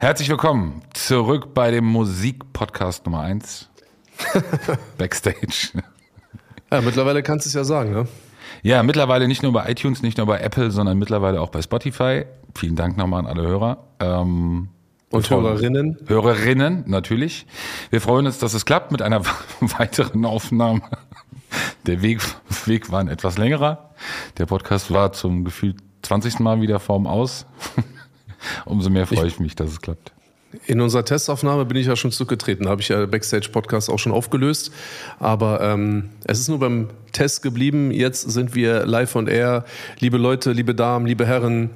Herzlich willkommen zurück bei dem Musikpodcast Nummer 1. Backstage. Ja, mittlerweile kannst du es ja sagen, ne? Ja, mittlerweile nicht nur bei iTunes, nicht nur bei Apple, sondern mittlerweile auch bei Spotify. Vielen Dank nochmal an alle Hörer. Ähm, Und Hörerinnen. Hörerinnen, natürlich. Wir freuen uns, dass es klappt mit einer weiteren Aufnahme. Der Weg, Weg war ein etwas längerer. Der Podcast war zum gefühlt 20. Mal wieder vorm Aus. Umso mehr freue ich mich, dass es klappt. In unserer Testaufnahme bin ich ja schon zurückgetreten, habe ich ja Backstage-Podcast auch schon aufgelöst. Aber ähm, es ist nur beim Test geblieben. Jetzt sind wir live on air. Liebe Leute, liebe Damen, liebe Herren,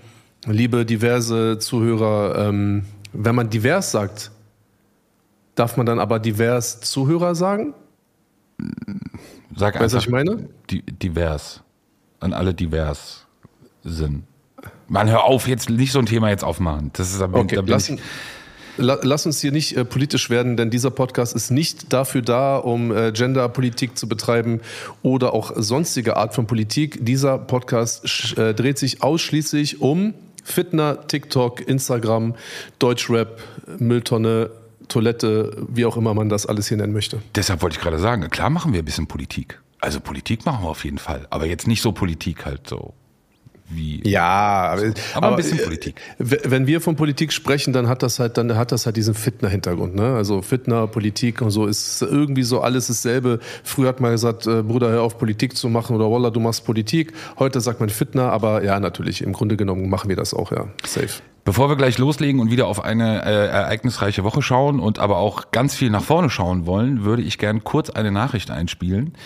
liebe diverse Zuhörer. Ähm, wenn man divers sagt, darf man dann aber divers Zuhörer sagen? Sag Weißt du, was einfach ich meine? di- divers. An alle divers sind. Man, hör auf, jetzt nicht so ein Thema jetzt aufmachen. Das ist aber Okay, da lass, ich, lass uns hier nicht äh, politisch werden, denn dieser Podcast ist nicht dafür da, um äh, Genderpolitik zu betreiben oder auch sonstige Art von Politik. Dieser Podcast äh, dreht sich ausschließlich um Fitner, TikTok, Instagram, Deutschrap, Mülltonne, Toilette, wie auch immer man das alles hier nennen möchte. deshalb wollte ich gerade sagen, klar machen wir ein bisschen Politik. Also Politik machen wir auf jeden Fall. Aber jetzt nicht so Politik halt so wie. Ja, aber, Aber ein bisschen äh, Politik. Wenn wir von Politik sprechen, dann hat das halt, dann hat das halt diesen Fitner-Hintergrund. Ne? Also Fitner, Politik und so ist irgendwie so alles dasselbe. Früher hat man gesagt, äh, Bruder, hör auf Politik zu machen oder Wallah, du machst Politik. Heute sagt man Fitner, aber ja, natürlich, im Grunde genommen machen wir das auch, ja. Safe. Bevor wir gleich loslegen und wieder auf eine äh, ereignisreiche Woche schauen und aber auch ganz viel nach vorne schauen wollen, würde ich gern kurz eine Nachricht einspielen.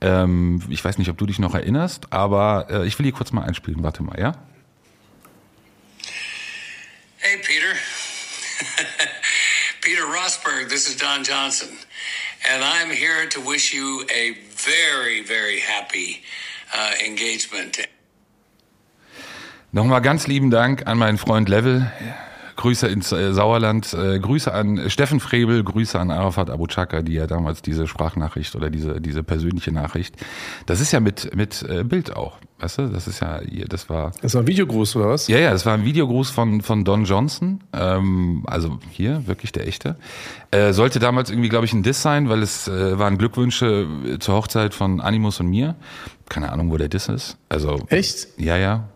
Ähm, ich weiß nicht, ob du dich noch erinnerst, aber äh, ich will die kurz mal einspielen. Warte mal, ja? Hey, Peter. Peter Rosberg, this is Don Johnson. And I'm here to wish you a very, very happy uh, engagement. Nochmal ganz lieben Dank an meinen Freund Level. Grüße ins äh, Sauerland, äh, Grüße an Steffen Frebel, Grüße an Arafat Abu Chaka, die ja damals diese Sprachnachricht oder diese, diese persönliche Nachricht. Das ist ja mit, mit äh, Bild auch, weißt du? Das ist ja, das war. Das war ein Videogruß, oder was? Ja, ja, das war ein Videogruß von, von Don Johnson. Ähm, also hier, wirklich der echte. Äh, sollte damals irgendwie, glaube ich, ein Diss sein, weil es äh, waren Glückwünsche äh, zur Hochzeit von Animus und mir. Keine Ahnung, wo der Diss ist. Also. Echt? Ja, ja.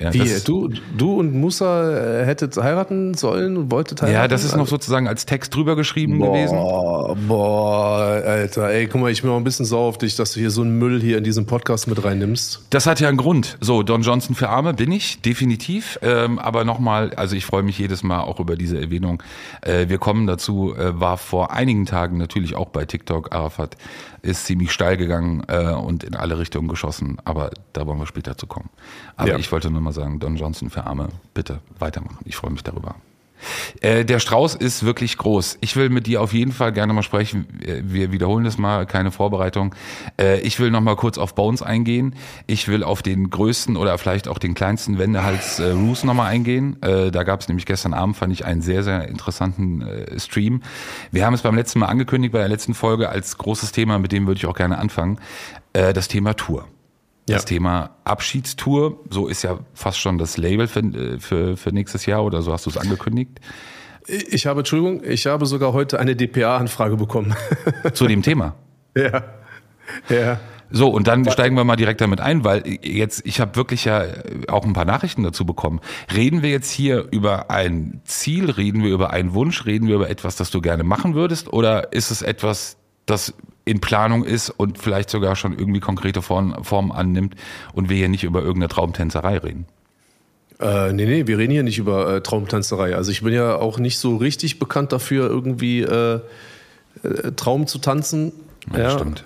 Ja Wie, du, du und Musa äh, hättet heiraten sollen und wolltet heiraten? Ja, das ist noch sozusagen als Text drüber geschrieben gewesen. Boah, boah, Alter, ey, guck mal, ich bin auch ein bisschen sauer auf dich, dass du hier so einen Müll hier in diesen Podcast mit reinnimmst. Das hat ja einen Grund. So, Don Johnson für Arme bin ich, definitiv. Ähm, aber nochmal, also ich freue mich jedes Mal auch über diese Erwähnung. Äh, wir kommen dazu, äh, war vor einigen Tagen natürlich auch bei TikTok. Arafat ist ziemlich steil gegangen äh, und in alle Richtungen geschossen. Aber da wollen wir später zu kommen. Aber Ja. ich wollte nur mal sagen, Don Johnson für Arme, bitte weitermachen. Ich freue mich darüber. Äh, der Strauß ist wirklich groß. Ich will mit dir auf jeden Fall gerne mal sprechen. Äh, Wir wiederholen das mal, keine Vorbereitung. Äh, ich will noch mal kurz auf Bones eingehen. Ich will auf den größten oder vielleicht auch den kleinsten Wendehals äh, Roos noch mal eingehen. Da gab es nämlich gestern Abend, fand ich, einen sehr, sehr interessanten Stream. Wir haben es beim letzten Mal angekündigt, bei der letzten Folge als großes Thema, mit dem würde ich auch gerne anfangen, das Thema Tour. Das Ja. Thema Abschiedstour, so ist ja fast schon das Label für, äh, für, für nächstes Jahr oder so hast du es angekündigt. Ich habe, Entschuldigung, ich habe sogar heute eine DPA-Anfrage bekommen. Zu dem Thema. ja. Ja. So, und dann steigen wir mal direkt damit ein, weil jetzt, ich habe wirklich ja auch ein paar Nachrichten dazu bekommen. Reden wir jetzt hier über ein Ziel, reden wir über einen Wunsch, reden wir über etwas, das du gerne machen würdest, oder ist es etwas, das in Planung ist und vielleicht sogar schon irgendwie konkrete Form, Formen annimmt und wir hier nicht über irgendeine Traumtänzerei reden? Äh, nee, nee, wir reden hier nicht über äh, Traumtanzerei. Also ich bin ja auch nicht so richtig bekannt dafür, irgendwie äh, äh, Traum zu tanzen. Ja, stimmt.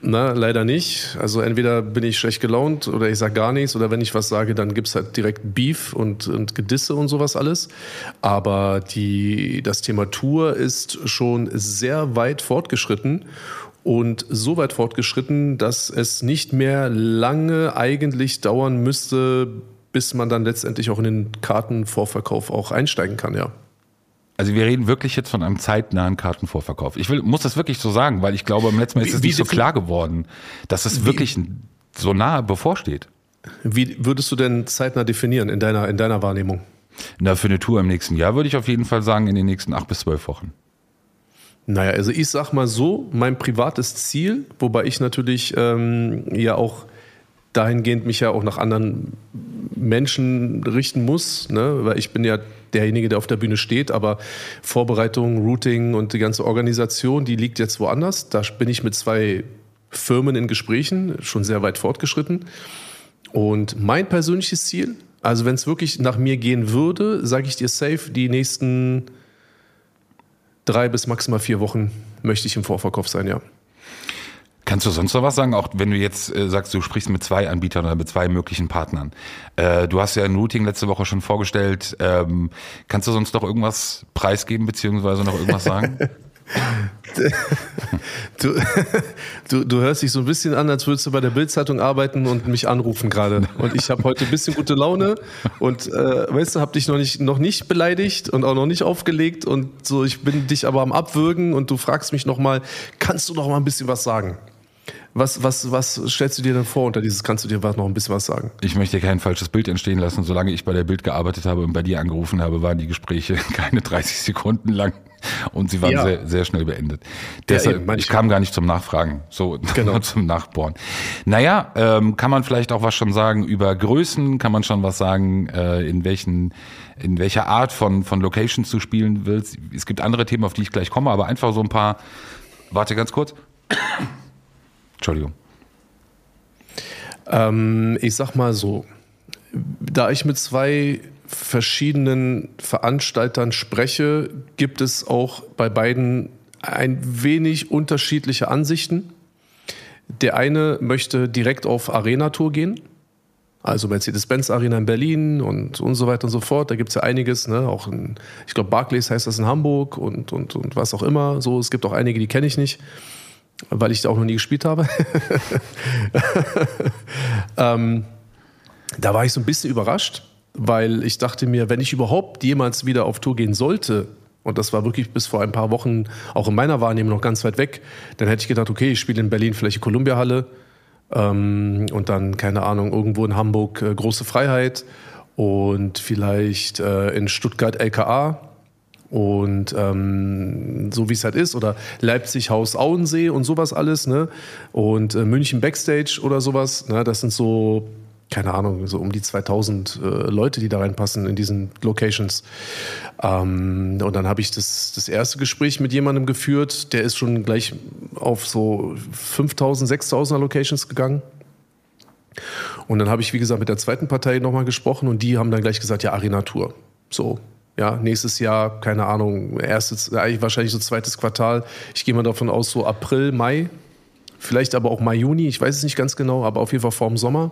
Na, leider nicht. Also entweder bin ich schlecht gelaunt oder ich sage gar nichts oder wenn ich was sage, dann gibt's halt direkt Beef und, und Gedisse und sowas alles. Aber die, das Thema Tour ist schon sehr weit fortgeschritten und so weit fortgeschritten, dass es nicht mehr lange eigentlich dauern müsste, bis man dann letztendlich auch in den Kartenvorverkauf auch einsteigen kann, ja. Also wir reden wirklich jetzt von einem zeitnahen Kartenvorverkauf. Ich will, muss das wirklich so sagen, weil ich glaube, im letzten Mal ist es nicht so klar geworden, dass es wirklich so nahe bevorsteht. Wie würdest du denn zeitnah definieren in deiner, in deiner Wahrnehmung? Na, für eine Tour im nächsten Jahr würde ich auf jeden Fall sagen, in den nächsten acht bis zwölf Wochen. Naja, also ich sag mal so, mein privates Ziel, wobei ich natürlich ähm, ja auch dahingehend mich ja auch nach anderen Menschen richten muss, ne? weil ich bin ja derjenige, der auf der Bühne steht, aber Vorbereitung, Routing und die ganze Organisation, die liegt jetzt woanders. Da bin ich mit zwei Firmen in Gesprächen, schon sehr weit fortgeschritten. Und mein persönliches Ziel, also wenn es wirklich nach mir gehen würde, sage ich dir safe, die nächsten drei bis maximal vier Wochen möchte ich im Vorverkauf sein, ja. Kannst du sonst noch was sagen? Auch wenn du jetzt äh, sagst, du sprichst mit zwei Anbietern oder mit zwei möglichen Partnern. Äh, du hast ja ein Routing letzte Woche schon vorgestellt. Ähm, kannst du sonst noch irgendwas preisgeben beziehungsweise noch irgendwas sagen? Du, du, du hörst dich so ein bisschen an, als würdest du bei der Bildzeitung arbeiten und mich anrufen gerade. Und ich habe heute ein bisschen gute Laune und äh, weißt du, habe dich noch nicht, noch nicht beleidigt und auch noch nicht aufgelegt und so. Ich bin dich aber am Abwürgen und du fragst mich noch mal, kannst du noch mal ein bisschen was sagen? Was, was, was stellst du dir denn vor unter dieses, kannst du dir was- noch ein bisschen was sagen? Ich möchte kein falsches Bild entstehen lassen. Solange ich bei der Bild gearbeitet habe und bei dir angerufen habe, waren die Gespräche keine 30 Sekunden lang und sie waren Ja. sehr, sehr schnell beendet. Deshalb, eben, meine ich kam gar nicht zum Nachfragen, so Genau. zum Nachbohren. Naja, ähm, kann man vielleicht auch was schon sagen über Größen? Kann man schon was sagen, äh, in welchen, in welcher Art von, von Locations du spielen willst? Es gibt andere Themen, auf die ich gleich komme, aber einfach so ein paar, warte ganz kurz. Entschuldigung. Ähm, ich sag mal so, da ich mit zwei verschiedenen Veranstaltern spreche, gibt es auch bei beiden ein wenig unterschiedliche Ansichten. Der eine möchte direkt auf Arena-Tour gehen, also Mercedes-Benz Arena in Berlin und, und so weiter und so fort. Da gibt es ja einiges, ne? auch in, ich glaube, Barclays heißt das in Hamburg und, und, und was auch immer. So, es gibt auch einige, die kenne ich nicht, weil ich da auch noch nie gespielt habe. ähm, da war ich so ein bisschen überrascht, weil ich dachte mir, wenn ich überhaupt jemals wieder auf Tour gehen sollte, und das war wirklich bis vor ein paar Wochen auch in meiner Wahrnehmung noch ganz weit weg, dann hätte ich gedacht, okay, ich spiele in Berlin vielleicht die Columbia-Halle ähm, und dann, keine Ahnung, irgendwo in Hamburg äh, Große Freiheit und vielleicht äh, in Stuttgart LKA und ähm, so wie es halt ist oder Leipzig Haus Auensee und sowas alles ne? Und äh, München Backstage oder sowas ne? Das sind so keine Ahnung so um die 2000 äh, Leute die da reinpassen in diesen Locations. Ähm, und dann habe ich das das erste Gespräch mit jemandem geführt der ist schon gleich auf so 5000 6000er Locations gegangen. Und dann habe ich, wie gesagt, mit der zweiten Partei nochmal gesprochen und die haben dann gleich gesagt, ja, Arena Tour. So, ja, nächstes Jahr, keine Ahnung, erstes, wahrscheinlich so zweites Quartal. Ich gehe mal davon aus, so April, Mai. Vielleicht aber auch Mai, Juni, ich weiß es nicht ganz genau, aber auf jeden Fall vorm Sommer.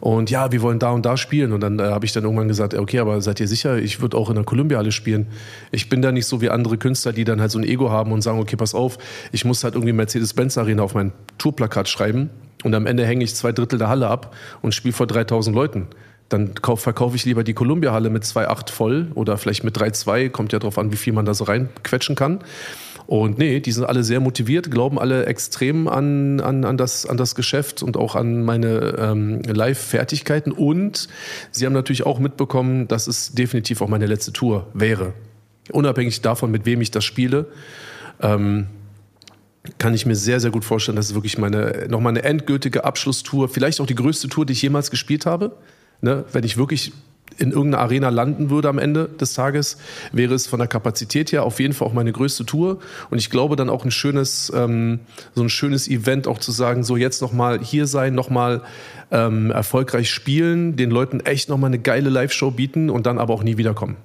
Und ja, wir wollen da und da spielen. Und dann äh, habe ich dann irgendwann gesagt, okay, aber seid ihr sicher, ich würde auch in der Columbia-Halle spielen. Ich bin da nicht so wie andere Künstler, die dann halt so ein Ego haben und sagen, okay, pass auf, ich muss halt irgendwie Mercedes-Benz-Arena auf mein Tourplakat schreiben. Und am Ende hänge ich zwei Drittel der Halle ab und spiele vor 3000 Leuten. Dann kauf, verkaufe ich lieber die Columbia-Halle mit 2,8 voll oder vielleicht mit 3,2. Kommt ja drauf an, wie viel man da so reinquetschen kann. Und nee, die sind alle sehr motiviert, glauben alle extrem an, an, an, das, an das Geschäft und auch an meine ähm, Live-Fertigkeiten. Und sie haben natürlich auch mitbekommen, dass es definitiv auch meine letzte Tour wäre. Unabhängig davon, mit wem ich das spiele. Ähm, kann ich mir sehr, sehr gut vorstellen, dass es wirklich meine, nochmal eine endgültige Abschlusstour, vielleicht auch die größte Tour, die ich jemals gespielt habe. Ne? Wenn ich wirklich in irgendeiner Arena landen würde am Ende des Tages, wäre es von der Kapazität her auf jeden Fall auch meine größte Tour. Und ich glaube dann auch ein schönes, ähm, so ein schönes Event auch zu sagen, so jetzt nochmal hier sein, nochmal ähm, erfolgreich spielen, den Leuten echt nochmal eine geile Live-Show bieten und dann aber auch nie wiederkommen.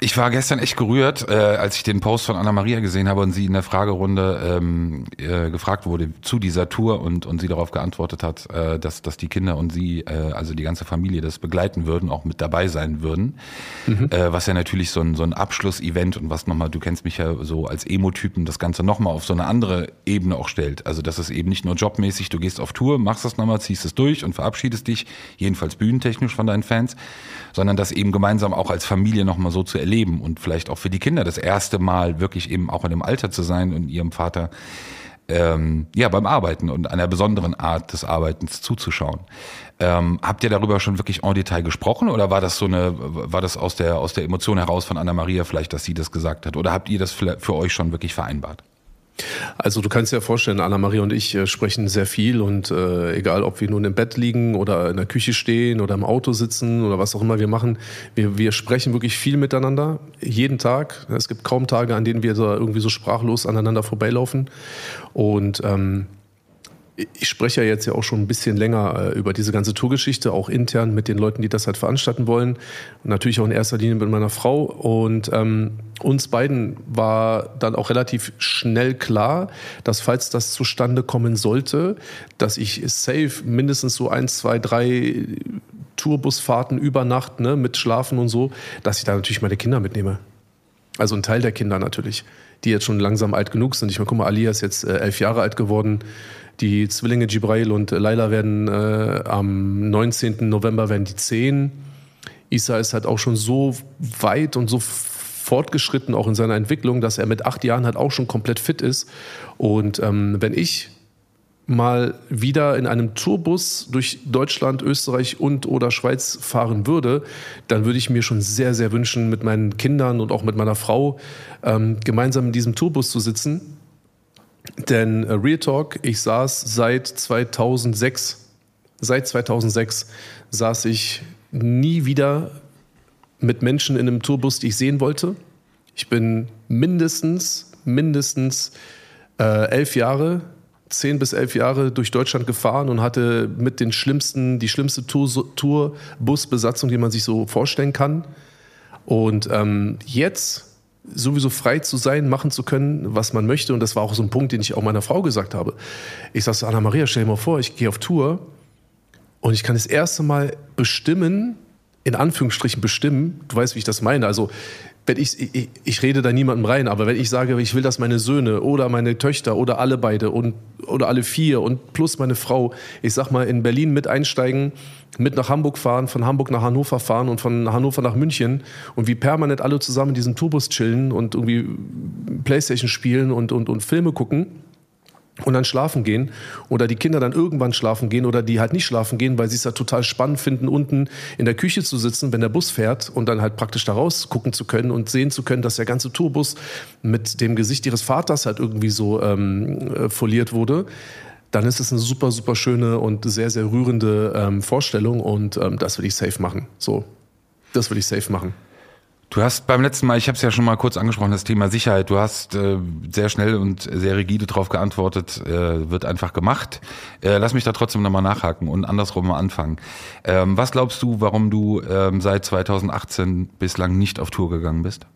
Ich war gestern echt gerührt, äh, als ich den Post von Anna-Maria gesehen habe und sie in der Fragerunde ähm, äh, gefragt wurde zu dieser Tour und, und sie darauf geantwortet hat, äh, dass, dass die Kinder und sie, äh, also die ganze Familie, das begleiten würden, auch mit dabei sein würden. Mhm. Äh, was ja natürlich so ein, so ein Abschlussevent und was nochmal, du kennst mich ja so als Emo-Typen, das Ganze nochmal auf so eine andere Ebene auch stellt. Also das ist eben nicht nur jobmäßig, du gehst auf Tour, machst das nochmal, ziehst es durch und verabschiedest dich, jedenfalls bühnentechnisch von deinen Fans, sondern das eben gemeinsam auch als Familie nochmal so zu erleben und vielleicht auch für die Kinder das erste Mal wirklich eben auch in dem Alter zu sein und ihrem Vater ähm, ja beim Arbeiten und einer besonderen Art des Arbeitens zuzuschauen. Ähm, habt ihr darüber schon wirklich en Detail gesprochen oder war das so eine, war das aus der aus der Emotion heraus von Anna Maria vielleicht, dass sie das gesagt hat? Oder habt ihr das für euch schon wirklich vereinbart? Also du kannst dir ja vorstellen, Anna-Maria und ich äh, sprechen sehr viel und äh, egal, ob wir nun im Bett liegen oder in der Küche stehen oder im Auto sitzen oder was auch immer wir machen, wir, wir sprechen wirklich viel miteinander, jeden Tag. Es gibt kaum Tage, an denen wir so irgendwie so sprachlos aneinander vorbeilaufen und ähm, ich spreche ja jetzt ja auch schon ein bisschen länger äh, über diese ganze Tourgeschichte, auch intern mit den Leuten, die das halt veranstalten wollen. Und natürlich auch in erster Linie mit meiner Frau. Und ähm, uns beiden war dann auch relativ schnell klar, dass falls das zustande kommen sollte, dass ich safe mindestens so eins, zwei, drei Tourbusfahrten über Nacht ne, mit Schlafen und so, dass ich da natürlich meine Kinder mitnehme. Also ein Teil der Kinder natürlich, die jetzt schon langsam alt genug sind. Ich meine, guck mal, Ali ist jetzt äh, elf Jahre alt geworden. Die Zwillinge Jibrail und Laila werden äh, am 19. November werden die 10. Isa ist halt auch schon so weit und so fortgeschritten auch in seiner Entwicklung, dass er mit acht Jahren halt auch schon komplett fit ist. Und ähm, wenn ich mal wieder in einem Tourbus durch Deutschland, Österreich und oder Schweiz fahren würde, dann würde ich mir schon sehr, sehr wünschen, mit meinen Kindern und auch mit meiner Frau ähm, gemeinsam in diesem Tourbus zu sitzen denn äh, Real Talk, ich saß seit 2006, seit 2006 saß ich nie wieder mit Menschen in einem Tourbus, die ich sehen wollte. Ich bin mindestens, mindestens äh, elf Jahre, zehn bis elf Jahre durch Deutschland gefahren und hatte mit den schlimmsten, die schlimmste Tourbusbesatzung, die man sich so vorstellen kann. Und ähm, jetzt sowieso frei zu sein, machen zu können, was man möchte. Und das war auch so ein Punkt, den ich auch meiner Frau gesagt habe. Ich sagte, Anna-Maria, stell dir mal vor, ich gehe auf Tour und ich kann das erste Mal bestimmen, in Anführungsstrichen bestimmen, du weißt, wie ich das meine. Also wenn ich, ich, ich rede da niemandem rein, aber wenn ich sage, ich will, dass meine Söhne oder meine Töchter oder alle beide und, oder alle vier und plus meine Frau, ich sag mal, in Berlin mit einsteigen, mit nach Hamburg fahren, von Hamburg nach Hannover fahren und von Hannover nach München und wie permanent alle zusammen in diesem Tourbus chillen und irgendwie Playstation spielen und, und, und Filme gucken, und dann schlafen gehen oder die Kinder dann irgendwann schlafen gehen oder die halt nicht schlafen gehen, weil sie es ja total spannend finden, unten in der Küche zu sitzen, wenn der Bus fährt und dann halt praktisch da raus gucken zu können und sehen zu können, dass der ganze Tourbus mit dem Gesicht ihres Vaters halt irgendwie so ähm, äh, foliert wurde dann ist es eine super, super schöne und sehr, sehr rührende ähm, Vorstellung und ähm, das will ich safe machen. So, das will ich safe machen. Du hast beim letzten Mal, ich habe es ja schon mal kurz angesprochen, das Thema Sicherheit. Du hast äh, sehr schnell und sehr rigide darauf geantwortet, äh, wird einfach gemacht. Äh, lass mich da trotzdem nochmal nachhaken und andersrum mal anfangen. Ähm, was glaubst du, warum du ähm, seit 2018 bislang nicht auf Tour gegangen bist?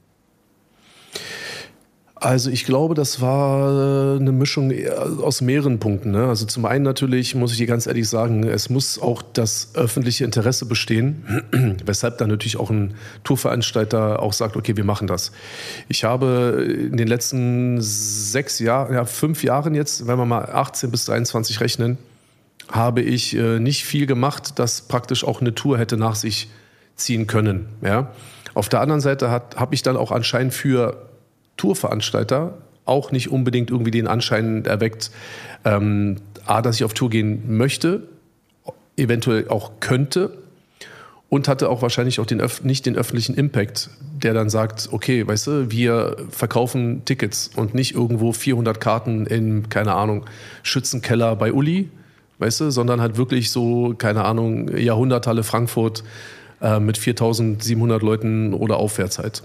Also ich glaube, das war äh, eine Mischung äh, aus mehreren Punkten. Ne? Also zum einen natürlich, muss ich dir ganz ehrlich sagen, es muss auch das öffentliche Interesse bestehen, weshalb dann natürlich auch ein Tourveranstalter auch sagt, okay, wir machen das. Ich habe in den letzten sechs Jahren, ja fünf Jahren jetzt, wenn wir mal 18 bis 23 rechnen, habe ich äh, nicht viel gemacht, das praktisch auch eine Tour hätte nach sich ziehen können. Ja? Auf der anderen Seite habe ich dann auch anscheinend für Tourveranstalter auch nicht unbedingt irgendwie den Anschein erweckt, ähm, A, dass ich auf Tour gehen möchte, eventuell auch könnte und hatte auch wahrscheinlich auch den nicht den öffentlichen Impact, der dann sagt, okay, weißt du, wir verkaufen Tickets und nicht irgendwo 400 Karten in, keine Ahnung, Schützenkeller bei Uli, weißt du, sondern halt wirklich so, keine Ahnung, Jahrhunderthalle Frankfurt äh, mit 4700 Leuten oder aufwärts halt.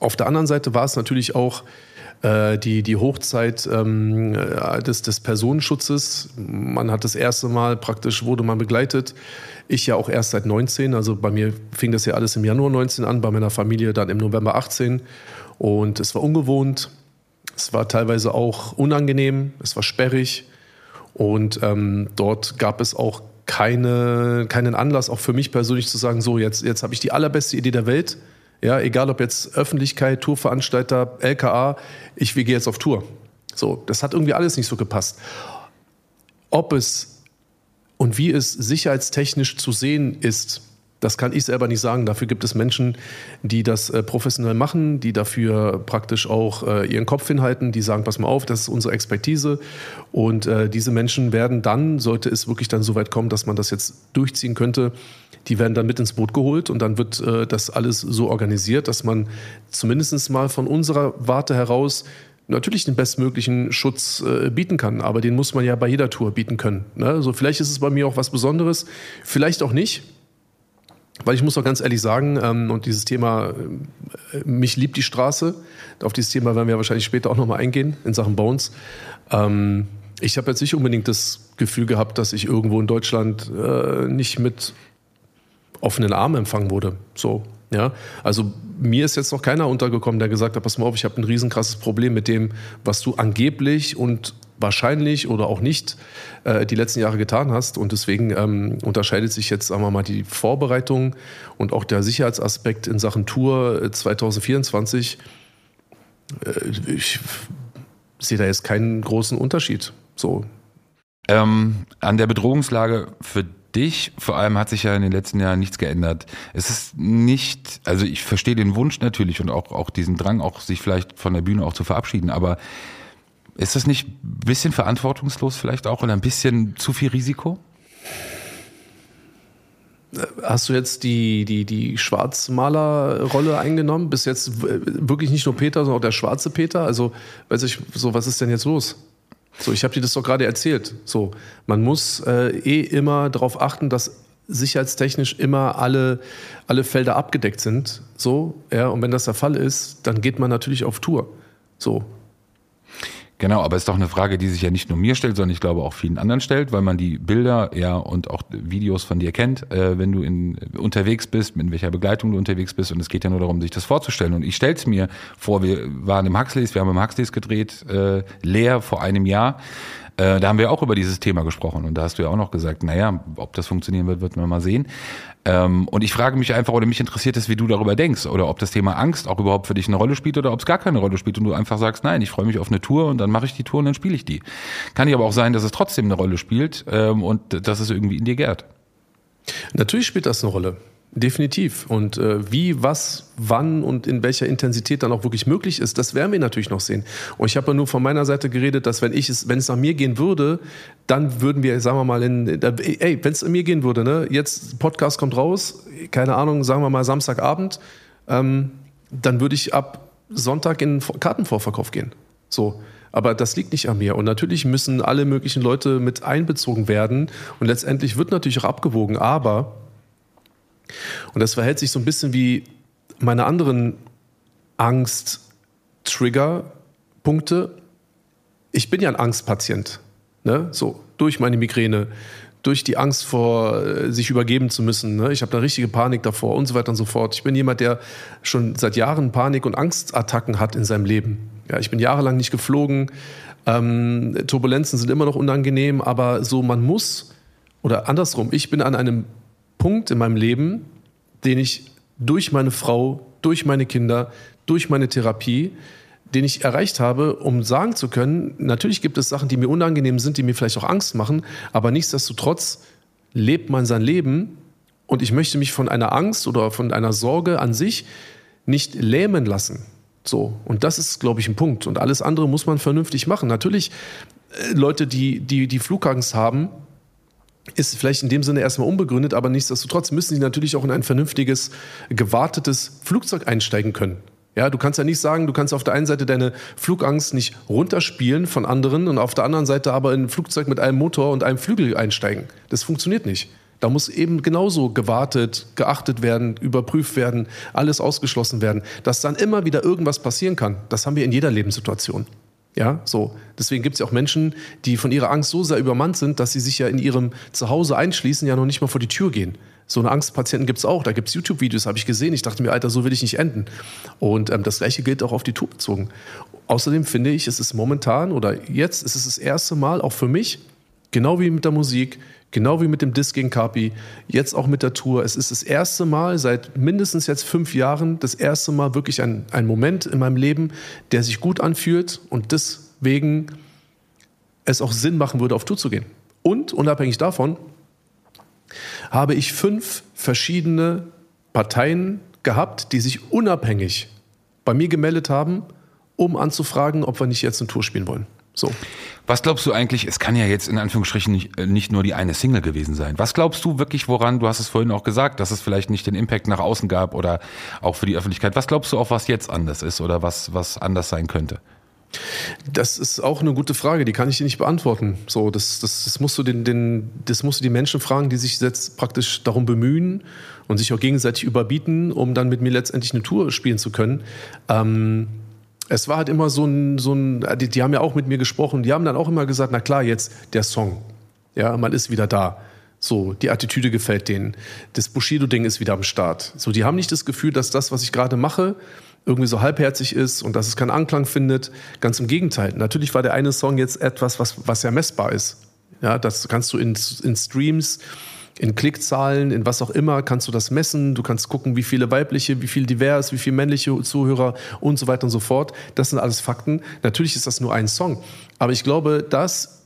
Auf der anderen Seite war es natürlich auch äh, die, die Hochzeit ähm, äh, des, des Personenschutzes. Man hat das erste Mal praktisch, wurde man begleitet. Ich ja auch erst seit 19, also bei mir fing das ja alles im Januar 19 an, bei meiner Familie dann im November 18. Und es war ungewohnt, es war teilweise auch unangenehm, es war sperrig. Und ähm, dort gab es auch keine, keinen Anlass, auch für mich persönlich zu sagen, so, jetzt, jetzt habe ich die allerbeste Idee der Welt. Ja, egal ob jetzt Öffentlichkeit, Tourveranstalter, LKA, ich wir gehen jetzt auf Tour. So, das hat irgendwie alles nicht so gepasst. Ob es und wie es sicherheitstechnisch zu sehen ist, das kann ich selber nicht sagen. Dafür gibt es Menschen, die das äh, professionell machen, die dafür praktisch auch äh, ihren Kopf hinhalten, die sagen, pass mal auf, das ist unsere Expertise. Und äh, diese Menschen werden dann, sollte es wirklich dann so weit kommen, dass man das jetzt durchziehen könnte, die werden dann mit ins Boot geholt und dann wird das alles so organisiert, dass man zumindest mal von unserer Warte heraus natürlich den bestmöglichen Schutz äh, bieten kann. Aber den muss man ja bei jeder Tour bieten können. Ne? Also vielleicht ist es bei mir auch was Besonderes, vielleicht auch nicht. Weil ich muss auch ganz ehrlich sagen, ähm, und dieses Thema, äh, mich liebt die Straße, auf dieses Thema werden wir wahrscheinlich später auch nochmal eingehen in Sachen Bones. Ähm, ich habe jetzt nicht unbedingt das Gefühl gehabt, dass ich irgendwo in Deutschland äh, nicht mit offenen Armen empfangen wurde. So, ja. Also mir ist jetzt noch keiner untergekommen, der gesagt hat, pass mal auf, ich habe ein riesenkrasses Problem mit dem, was du angeblich und wahrscheinlich oder auch nicht äh, die letzten Jahre getan hast. Und deswegen ähm, unterscheidet sich jetzt, sagen wir mal, die Vorbereitung und auch der Sicherheitsaspekt in Sachen Tour 2024. Äh, äh, ich sehe da jetzt keinen großen Unterschied. So. Ähm, an der Bedrohungslage für dich vor allem hat sich ja in den letzten Jahren nichts geändert. Es ist nicht, also ich verstehe den Wunsch natürlich und auch, auch diesen Drang, auch sich vielleicht von der Bühne auch zu verabschieden, aber ist das nicht ein bisschen verantwortungslos vielleicht auch oder ein bisschen zu viel Risiko? Hast du jetzt die, die, die Schwarzmalerrolle eingenommen? Bis jetzt wirklich nicht nur Peter, sondern auch der schwarze Peter? Also, weiß ich, so, was ist denn jetzt los? So, ich habe dir das doch gerade erzählt. So, man muss äh, eh immer darauf achten, dass sicherheitstechnisch immer alle, alle Felder abgedeckt sind. So, ja, und wenn das der Fall ist, dann geht man natürlich auf Tour. So, Genau, aber es ist doch eine Frage, die sich ja nicht nur mir stellt, sondern ich glaube auch vielen anderen stellt, weil man die Bilder ja und auch Videos von dir kennt, äh, wenn du in, unterwegs bist, in welcher Begleitung du unterwegs bist und es geht ja nur darum, sich das vorzustellen. Und ich stelle es mir vor, wir waren im Huxleys, wir haben im Huxleys gedreht, äh, leer vor einem Jahr. Äh, da haben wir auch über dieses Thema gesprochen und da hast du ja auch noch gesagt, naja, ob das funktionieren wird, wird man mal sehen. Ähm, und ich frage mich einfach, oder mich interessiert es, wie du darüber denkst, oder ob das Thema Angst auch überhaupt für dich eine Rolle spielt oder ob es gar keine Rolle spielt und du einfach sagst, nein, ich freue mich auf eine Tour und dann mache ich die Tour und dann spiele ich die. Kann ja aber auch sein, dass es trotzdem eine Rolle spielt ähm, und dass es irgendwie in dir gärt. Natürlich spielt das eine Rolle. Definitiv. Und äh, wie, was, wann und in welcher Intensität dann auch wirklich möglich ist, das werden wir natürlich noch sehen. Und ich habe nur von meiner Seite geredet, dass wenn ich es, wenn es nach mir gehen würde, dann würden wir, sagen wir mal, in, ey, wenn es an mir gehen würde, ne, jetzt Podcast kommt raus, keine Ahnung, sagen wir mal Samstagabend, ähm, dann würde ich ab Sonntag in Kartenvorverkauf gehen. So. Aber das liegt nicht an mir. Und natürlich müssen alle möglichen Leute mit einbezogen werden. Und letztendlich wird natürlich auch abgewogen. Aber und das verhält sich so ein bisschen wie meine anderen Angst-Trigger-Punkte. Ich bin ja ein Angstpatient. Ne? So, durch meine Migräne, durch die Angst vor, äh, sich übergeben zu müssen. Ne? Ich habe da richtige Panik davor und so weiter und so fort. Ich bin jemand, der schon seit Jahren Panik- und Angstattacken hat in seinem Leben. Ja, ich bin jahrelang nicht geflogen. Ähm, Turbulenzen sind immer noch unangenehm, aber so man muss, oder andersrum, ich bin an einem Punkt in meinem Leben, den ich durch meine Frau, durch meine Kinder, durch meine Therapie, den ich erreicht habe, um sagen zu können, natürlich gibt es Sachen, die mir unangenehm sind, die mir vielleicht auch Angst machen, aber nichtsdestotrotz lebt man sein Leben und ich möchte mich von einer Angst oder von einer Sorge an sich nicht lähmen lassen. So, und das ist, glaube ich, ein Punkt. Und alles andere muss man vernünftig machen. Natürlich, äh, Leute, die, die, die Flugangst haben, ist vielleicht in dem Sinne erstmal unbegründet, aber nichtsdestotrotz müssen sie natürlich auch in ein vernünftiges, gewartetes Flugzeug einsteigen können. Ja, du kannst ja nicht sagen, du kannst auf der einen Seite deine Flugangst nicht runterspielen von anderen und auf der anderen Seite aber in ein Flugzeug mit einem Motor und einem Flügel einsteigen. Das funktioniert nicht. Da muss eben genauso gewartet, geachtet werden, überprüft werden, alles ausgeschlossen werden. Dass dann immer wieder irgendwas passieren kann, das haben wir in jeder Lebenssituation. Ja, so. Deswegen gibt es ja auch Menschen, die von ihrer Angst so sehr übermannt sind, dass sie sich ja in ihrem Zuhause einschließen, ja noch nicht mal vor die Tür gehen. So eine Angstpatienten gibt es auch. Da gibt es YouTube-Videos, habe ich gesehen. Ich dachte mir, Alter, so will ich nicht enden. Und ähm, das Gleiche gilt auch auf die Tour bezogen. Außerdem finde ich, es ist momentan oder jetzt ist es das erste Mal auch für mich, genau wie mit der Musik, genau wie mit dem Disc gegen Carpi, jetzt auch mit der Tour. Es ist das erste Mal seit mindestens jetzt fünf Jahren, das erste Mal wirklich ein, ein Moment in meinem Leben, der sich gut anfühlt und deswegen es auch Sinn machen würde, auf Tour zu gehen. Und unabhängig davon, habe ich fünf verschiedene Parteien gehabt, die sich unabhängig bei mir gemeldet haben, um anzufragen, ob wir nicht jetzt eine Tour spielen wollen. So. Was glaubst du eigentlich, es kann ja jetzt in Anführungsstrichen nicht, äh, nicht nur die eine Single gewesen sein. Was glaubst du wirklich, woran, du hast es vorhin auch gesagt, dass es vielleicht nicht den Impact nach außen gab oder auch für die Öffentlichkeit. Was glaubst du auch, was jetzt anders ist oder was, was anders sein könnte? Das ist auch eine gute Frage, die kann ich dir nicht beantworten. So, das, das, das, musst du den, den, das musst du die Menschen fragen, die sich jetzt praktisch darum bemühen und sich auch gegenseitig überbieten, um dann mit mir letztendlich eine Tour spielen zu können. Ähm, es war halt immer so ein, so ein die, die haben ja auch mit mir gesprochen, die haben dann auch immer gesagt, na klar, jetzt der Song. Ja, man ist wieder da. So, die Attitüde gefällt denen. Das Bushido-Ding ist wieder am Start. So, die haben nicht das Gefühl, dass das, was ich gerade mache, irgendwie so halbherzig ist und dass es keinen Anklang findet. Ganz im Gegenteil. Natürlich war der eine Song jetzt etwas, was, was ja messbar ist. Ja, das kannst du in, in Streams, in Klickzahlen, in was auch immer, kannst du das messen. Du kannst gucken, wie viele weibliche, wie viel divers, wie viele männliche Zuhörer und so weiter und so fort. Das sind alles Fakten. Natürlich ist das nur ein Song. Aber ich glaube, das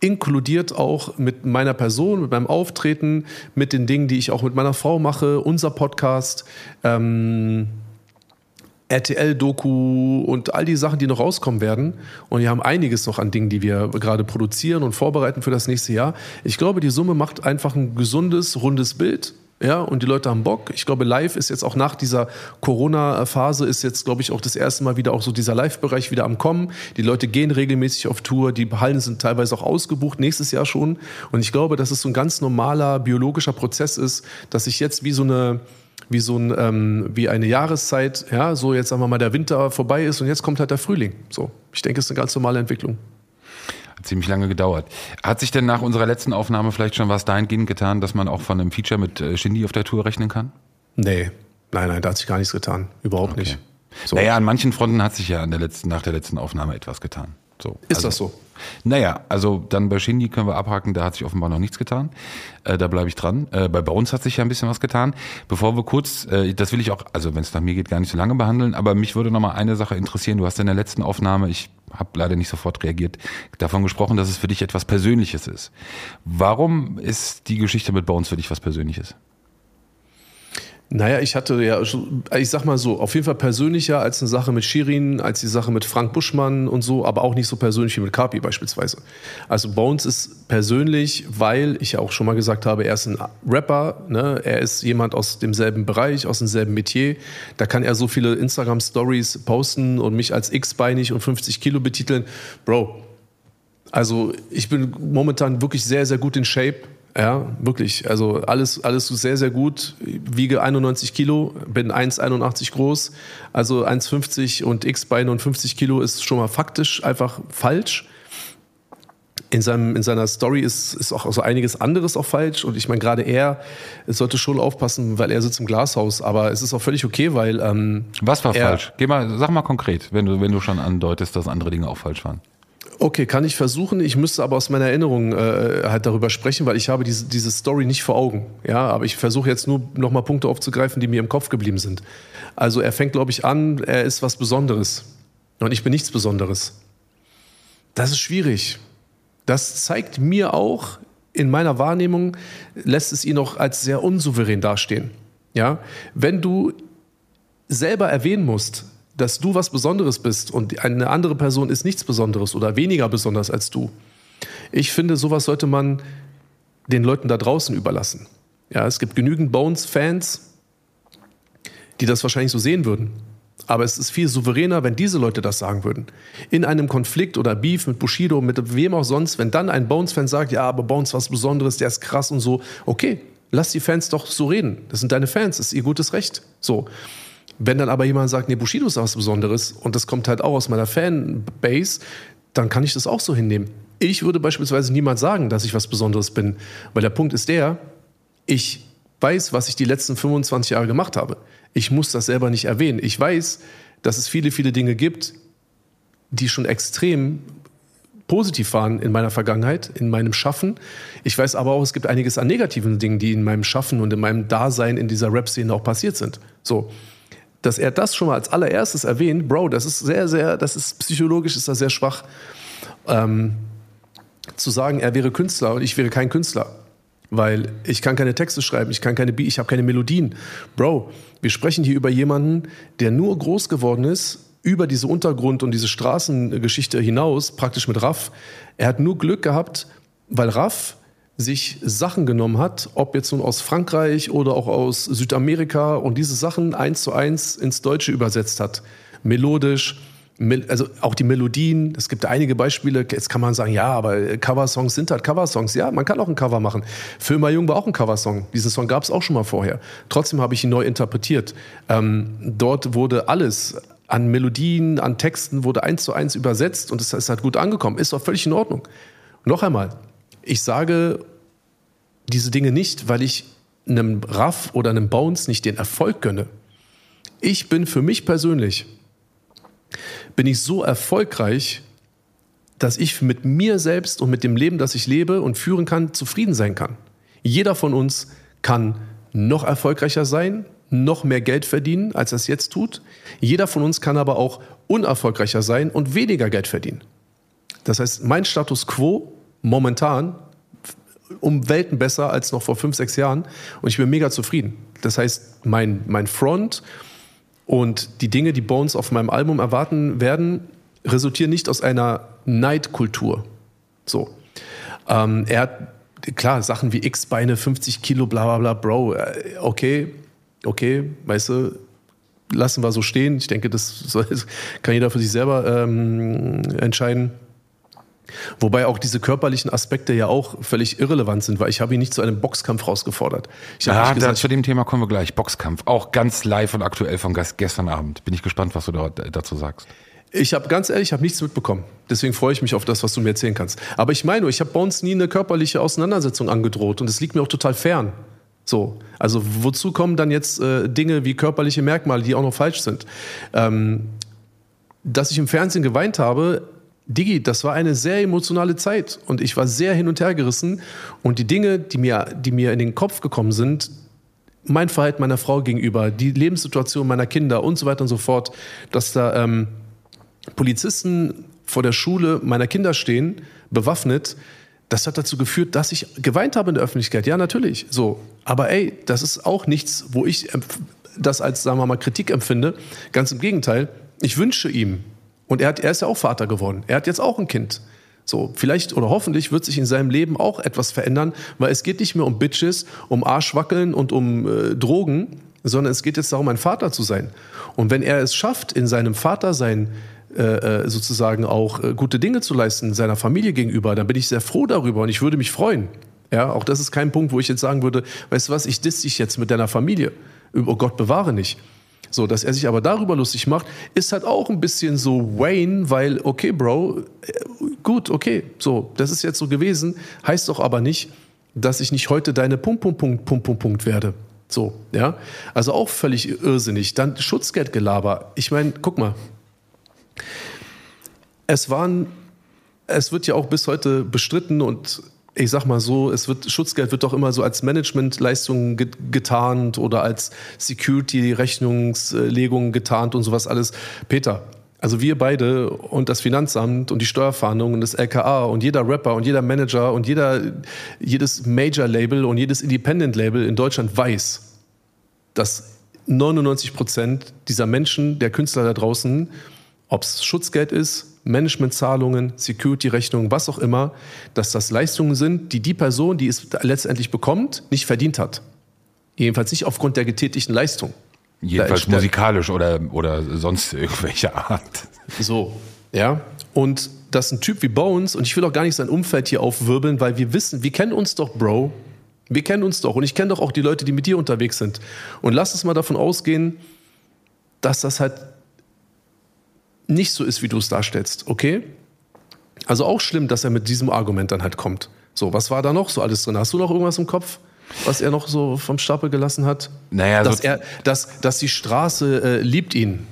inkludiert auch mit meiner Person, mit meinem Auftreten, mit den Dingen, die ich auch mit meiner Frau mache, unser Podcast. Ähm, RTL-Doku und all die Sachen, die noch rauskommen werden. Und wir haben einiges noch an Dingen, die wir gerade produzieren und vorbereiten für das nächste Jahr. Ich glaube, die Summe macht einfach ein gesundes, rundes Bild. Ja, und die Leute haben Bock. Ich glaube, live ist jetzt auch nach dieser Corona-Phase ist jetzt, glaube ich, auch das erste Mal wieder auch so dieser Live-Bereich wieder am Kommen. Die Leute gehen regelmäßig auf Tour. Die Hallen sind teilweise auch ausgebucht, nächstes Jahr schon. Und ich glaube, dass es so ein ganz normaler biologischer Prozess ist, dass sich jetzt wie so eine, wie so ein, ähm, wie eine Jahreszeit, ja, so jetzt sagen wir mal, der Winter vorbei ist und jetzt kommt halt der Frühling. So, ich denke, es ist eine ganz normale Entwicklung. Hat ziemlich lange gedauert. Hat sich denn nach unserer letzten Aufnahme vielleicht schon was dahingehend getan, dass man auch von einem Feature mit äh, Shindy auf der Tour rechnen kann? Nee, nein, nein, da hat sich gar nichts getan. Überhaupt okay. nicht. So. Naja, an manchen Fronten hat sich ja an der letzten, nach der letzten Aufnahme etwas getan. So. Ist also, das so? Naja, also dann bei Shindy können wir abhaken, da hat sich offenbar noch nichts getan. Äh, da bleibe ich dran. Äh, bei, bei uns hat sich ja ein bisschen was getan. Bevor wir kurz, äh, das will ich auch, also wenn es nach mir geht, gar nicht so lange behandeln, aber mich würde noch mal eine Sache interessieren. Du hast in der letzten Aufnahme, ich habe leider nicht sofort reagiert, davon gesprochen, dass es für dich etwas Persönliches ist. Warum ist die Geschichte mit bei uns für dich was Persönliches? Naja, ich hatte ja, ich sag mal so, auf jeden Fall persönlicher als eine Sache mit Shirin, als die Sache mit Frank Buschmann und so, aber auch nicht so persönlich wie mit Kapi beispielsweise. Also Bones ist persönlich, weil ich ja auch schon mal gesagt habe, er ist ein Rapper, ne? er ist jemand aus demselben Bereich, aus demselben Metier. Da kann er so viele Instagram-Stories posten und mich als x-beinig und 50 Kilo betiteln. Bro, also ich bin momentan wirklich sehr, sehr gut in Shape ja, wirklich. Also alles, alles sehr, sehr gut. Wiege 91 Kilo, bin 1,81 groß. Also 1,50 und X-Beine und 50 Kilo ist schon mal faktisch einfach falsch. In, seinem, in seiner Story ist, ist auch so einiges anderes auch falsch. Und ich meine, gerade er sollte schon aufpassen, weil er sitzt im Glashaus. Aber es ist auch völlig okay, weil. Ähm, Was war falsch? Geh mal, sag mal konkret, wenn du, wenn du schon andeutest, dass andere Dinge auch falsch waren. Okay, kann ich versuchen. Ich müsste aber aus meiner Erinnerung äh, halt darüber sprechen, weil ich habe diese, diese Story nicht vor Augen. Ja, aber ich versuche jetzt nur noch mal Punkte aufzugreifen, die mir im Kopf geblieben sind. Also er fängt, glaube ich, an, er ist was Besonderes. Und ich bin nichts Besonderes. Das ist schwierig. Das zeigt mir auch, in meiner Wahrnehmung, lässt es ihn auch als sehr unsouverän dastehen. Ja, wenn du selber erwähnen musst, dass du was Besonderes bist und eine andere Person ist nichts Besonderes oder weniger besonders als du. Ich finde, sowas sollte man den Leuten da draußen überlassen. Ja, es gibt genügend Bones-Fans, die das wahrscheinlich so sehen würden. Aber es ist viel souveräner, wenn diese Leute das sagen würden. In einem Konflikt oder Beef mit Bushido, mit wem auch sonst, wenn dann ein Bones-Fan sagt, ja, aber Bones was Besonderes, der ist krass und so, okay, lass die Fans doch so reden. Das sind deine Fans, das ist ihr gutes Recht. So. Wenn dann aber jemand sagt, nee, Bushido ist was Besonderes und das kommt halt auch aus meiner Fanbase, dann kann ich das auch so hinnehmen. Ich würde beispielsweise niemals sagen, dass ich was Besonderes bin, weil der Punkt ist der, ich weiß, was ich die letzten 25 Jahre gemacht habe. Ich muss das selber nicht erwähnen. Ich weiß, dass es viele, viele Dinge gibt, die schon extrem positiv waren in meiner Vergangenheit, in meinem Schaffen. Ich weiß aber auch, es gibt einiges an negativen Dingen, die in meinem Schaffen und in meinem Dasein in dieser Rap-Szene auch passiert sind. So. Dass er das schon mal als allererstes erwähnt, Bro, das ist sehr, sehr, das ist psychologisch, ist das sehr schwach. Ähm, zu sagen, er wäre Künstler und ich wäre kein Künstler. Weil ich kann keine Texte schreiben, ich kann keine Beat, ich habe keine Melodien. Bro, wir sprechen hier über jemanden, der nur groß geworden ist über diese Untergrund- und diese Straßengeschichte hinaus, praktisch mit Raff. Er hat nur Glück gehabt, weil Raff sich Sachen genommen hat, ob jetzt nun aus Frankreich oder auch aus Südamerika und diese Sachen eins zu eins ins Deutsche übersetzt hat. Melodisch, also auch die Melodien, es gibt einige Beispiele, jetzt kann man sagen, ja, aber Coversongs sind halt Coversongs. Ja, man kann auch ein Cover machen. Filmer Jung war auch ein Coversong. Diesen Song gab es auch schon mal vorher. Trotzdem habe ich ihn neu interpretiert. Ähm, dort wurde alles an Melodien, an Texten, wurde eins zu eins übersetzt und es ist halt gut angekommen. Ist doch völlig in Ordnung. Noch einmal, ich sage diese Dinge nicht, weil ich einem Raff oder einem Bounce nicht den Erfolg gönne. Ich bin für mich persönlich bin ich so erfolgreich, dass ich mit mir selbst und mit dem Leben, das ich lebe und führen kann, zufrieden sein kann. Jeder von uns kann noch erfolgreicher sein, noch mehr Geld verdienen, als er es jetzt tut. Jeder von uns kann aber auch unerfolgreicher sein und weniger Geld verdienen. Das heißt, mein Status quo momentan um Welten besser als noch vor fünf, sechs Jahren und ich bin mega zufrieden. Das heißt, mein, mein Front und die Dinge, die Bones auf meinem Album erwarten werden, resultieren nicht aus einer Neidkultur. So. Ähm, er hat, klar, Sachen wie X-Beine, 50 Kilo, bla bla bla, Bro, äh, okay, okay, weißt du, lassen wir so stehen. Ich denke, das kann jeder für sich selber ähm, entscheiden. Wobei auch diese körperlichen Aspekte ja auch völlig irrelevant sind, weil ich habe ihn nicht zu einem Boxkampf rausgefordert. Ich ja, gesagt, zu dem Thema kommen wir gleich. Boxkampf, auch ganz live und aktuell von gestern Abend. Bin ich gespannt, was du dazu sagst. Ich habe ganz ehrlich, ich habe nichts mitbekommen. Deswegen freue ich mich auf das, was du mir erzählen kannst. Aber ich meine, ich habe bei uns nie eine körperliche Auseinandersetzung angedroht und es liegt mir auch total fern. So, also wozu kommen dann jetzt äh, Dinge wie körperliche Merkmale, die auch noch falsch sind? Ähm, dass ich im Fernsehen geweint habe, Digi, das war eine sehr emotionale Zeit und ich war sehr hin und her gerissen und die Dinge, die mir, die mir in den Kopf gekommen sind, mein Verhalten meiner Frau gegenüber, die Lebenssituation meiner Kinder und so weiter und so fort, dass da ähm, Polizisten vor der Schule meiner Kinder stehen, bewaffnet, das hat dazu geführt, dass ich geweint habe in der Öffentlichkeit. Ja, natürlich. So. Aber ey, das ist auch nichts, wo ich das als, sagen wir mal, Kritik empfinde. Ganz im Gegenteil. Ich wünsche ihm, und er, hat, er ist ja auch Vater geworden. Er hat jetzt auch ein Kind. So, vielleicht oder hoffentlich wird sich in seinem Leben auch etwas verändern, weil es geht nicht mehr um Bitches, um Arschwackeln und um äh, Drogen, sondern es geht jetzt darum, ein Vater zu sein. Und wenn er es schafft, in seinem Vatersein äh, äh, sozusagen auch äh, gute Dinge zu leisten, seiner Familie gegenüber, dann bin ich sehr froh darüber und ich würde mich freuen. Ja, auch das ist kein Punkt, wo ich jetzt sagen würde, weißt du was, ich diss dich jetzt mit deiner Familie. Oh Gott bewahre nicht. So, dass er sich aber darüber lustig macht, ist halt auch ein bisschen so Wayne, weil, okay, Bro, äh, gut, okay, so, das ist jetzt so gewesen, heißt doch aber nicht, dass ich nicht heute deine Punkt, Punkt, Punkt, Punkt, Punkt, Punkt werde. So, ja. Also auch völlig irrsinnig. Dann Schutzgeldgelaber. Ich meine, guck mal. Es waren, es wird ja auch bis heute bestritten und ich sag mal so, es wird, Schutzgeld wird doch immer so als Managementleistung getarnt oder als Security-Rechnungslegung getarnt und sowas alles. Peter, also wir beide und das Finanzamt und die Steuerfahndung und das LKA und jeder Rapper und jeder Manager und jeder, jedes Major-Label und jedes Independent-Label in Deutschland weiß, dass 99 Prozent dieser Menschen, der Künstler da draußen, ob es Schutzgeld ist, Managementzahlungen, Security-Rechnungen, was auch immer, dass das Leistungen sind, die die Person, die es letztendlich bekommt, nicht verdient hat. Jedenfalls nicht aufgrund der getätigten Leistung. Jedenfalls musikalisch oder, oder sonst irgendwelche Art. So, ja. Und das ist ein Typ wie Bones und ich will auch gar nicht sein Umfeld hier aufwirbeln, weil wir wissen, wir kennen uns doch, Bro. Wir kennen uns doch und ich kenne doch auch die Leute, die mit dir unterwegs sind. Und lass uns mal davon ausgehen, dass das halt nicht so ist, wie du es darstellst, okay? Also auch schlimm, dass er mit diesem Argument dann halt kommt. So, was war da noch so alles drin? Hast du noch irgendwas im Kopf, was er noch so vom Stapel gelassen hat? Naja, dass, so- er, dass, dass die Straße äh, liebt ihn.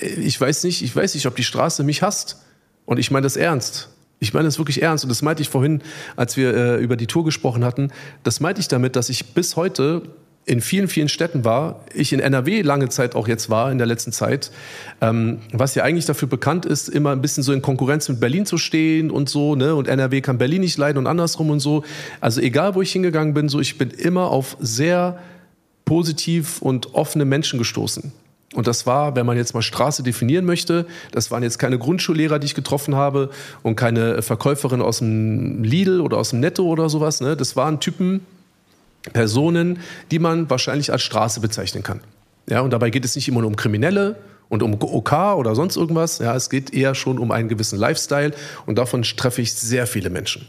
Ich weiß nicht, ich weiß nicht, ob die Straße mich hasst. Und ich meine das ernst. Ich meine das wirklich ernst. Und das meinte ich vorhin, als wir äh, über die Tour gesprochen hatten. Das meinte ich damit, dass ich bis heute in vielen, vielen Städten war. Ich in NRW lange Zeit auch jetzt war, in der letzten Zeit. Ähm, was ja eigentlich dafür bekannt ist, immer ein bisschen so in Konkurrenz mit Berlin zu stehen und so. Ne? Und NRW kann Berlin nicht leiden und andersrum und so. Also egal, wo ich hingegangen bin, so ich bin immer auf sehr positiv und offene Menschen gestoßen. Und das war, wenn man jetzt mal Straße definieren möchte, das waren jetzt keine Grundschullehrer, die ich getroffen habe und keine Verkäuferin aus dem Lidl oder aus dem Netto oder sowas. Ne? Das waren Typen, Personen, die man wahrscheinlich als Straße bezeichnen kann. Ja, und dabei geht es nicht immer nur um Kriminelle und um OK oder sonst irgendwas. Ja, es geht eher schon um einen gewissen Lifestyle und davon treffe ich sehr viele Menschen.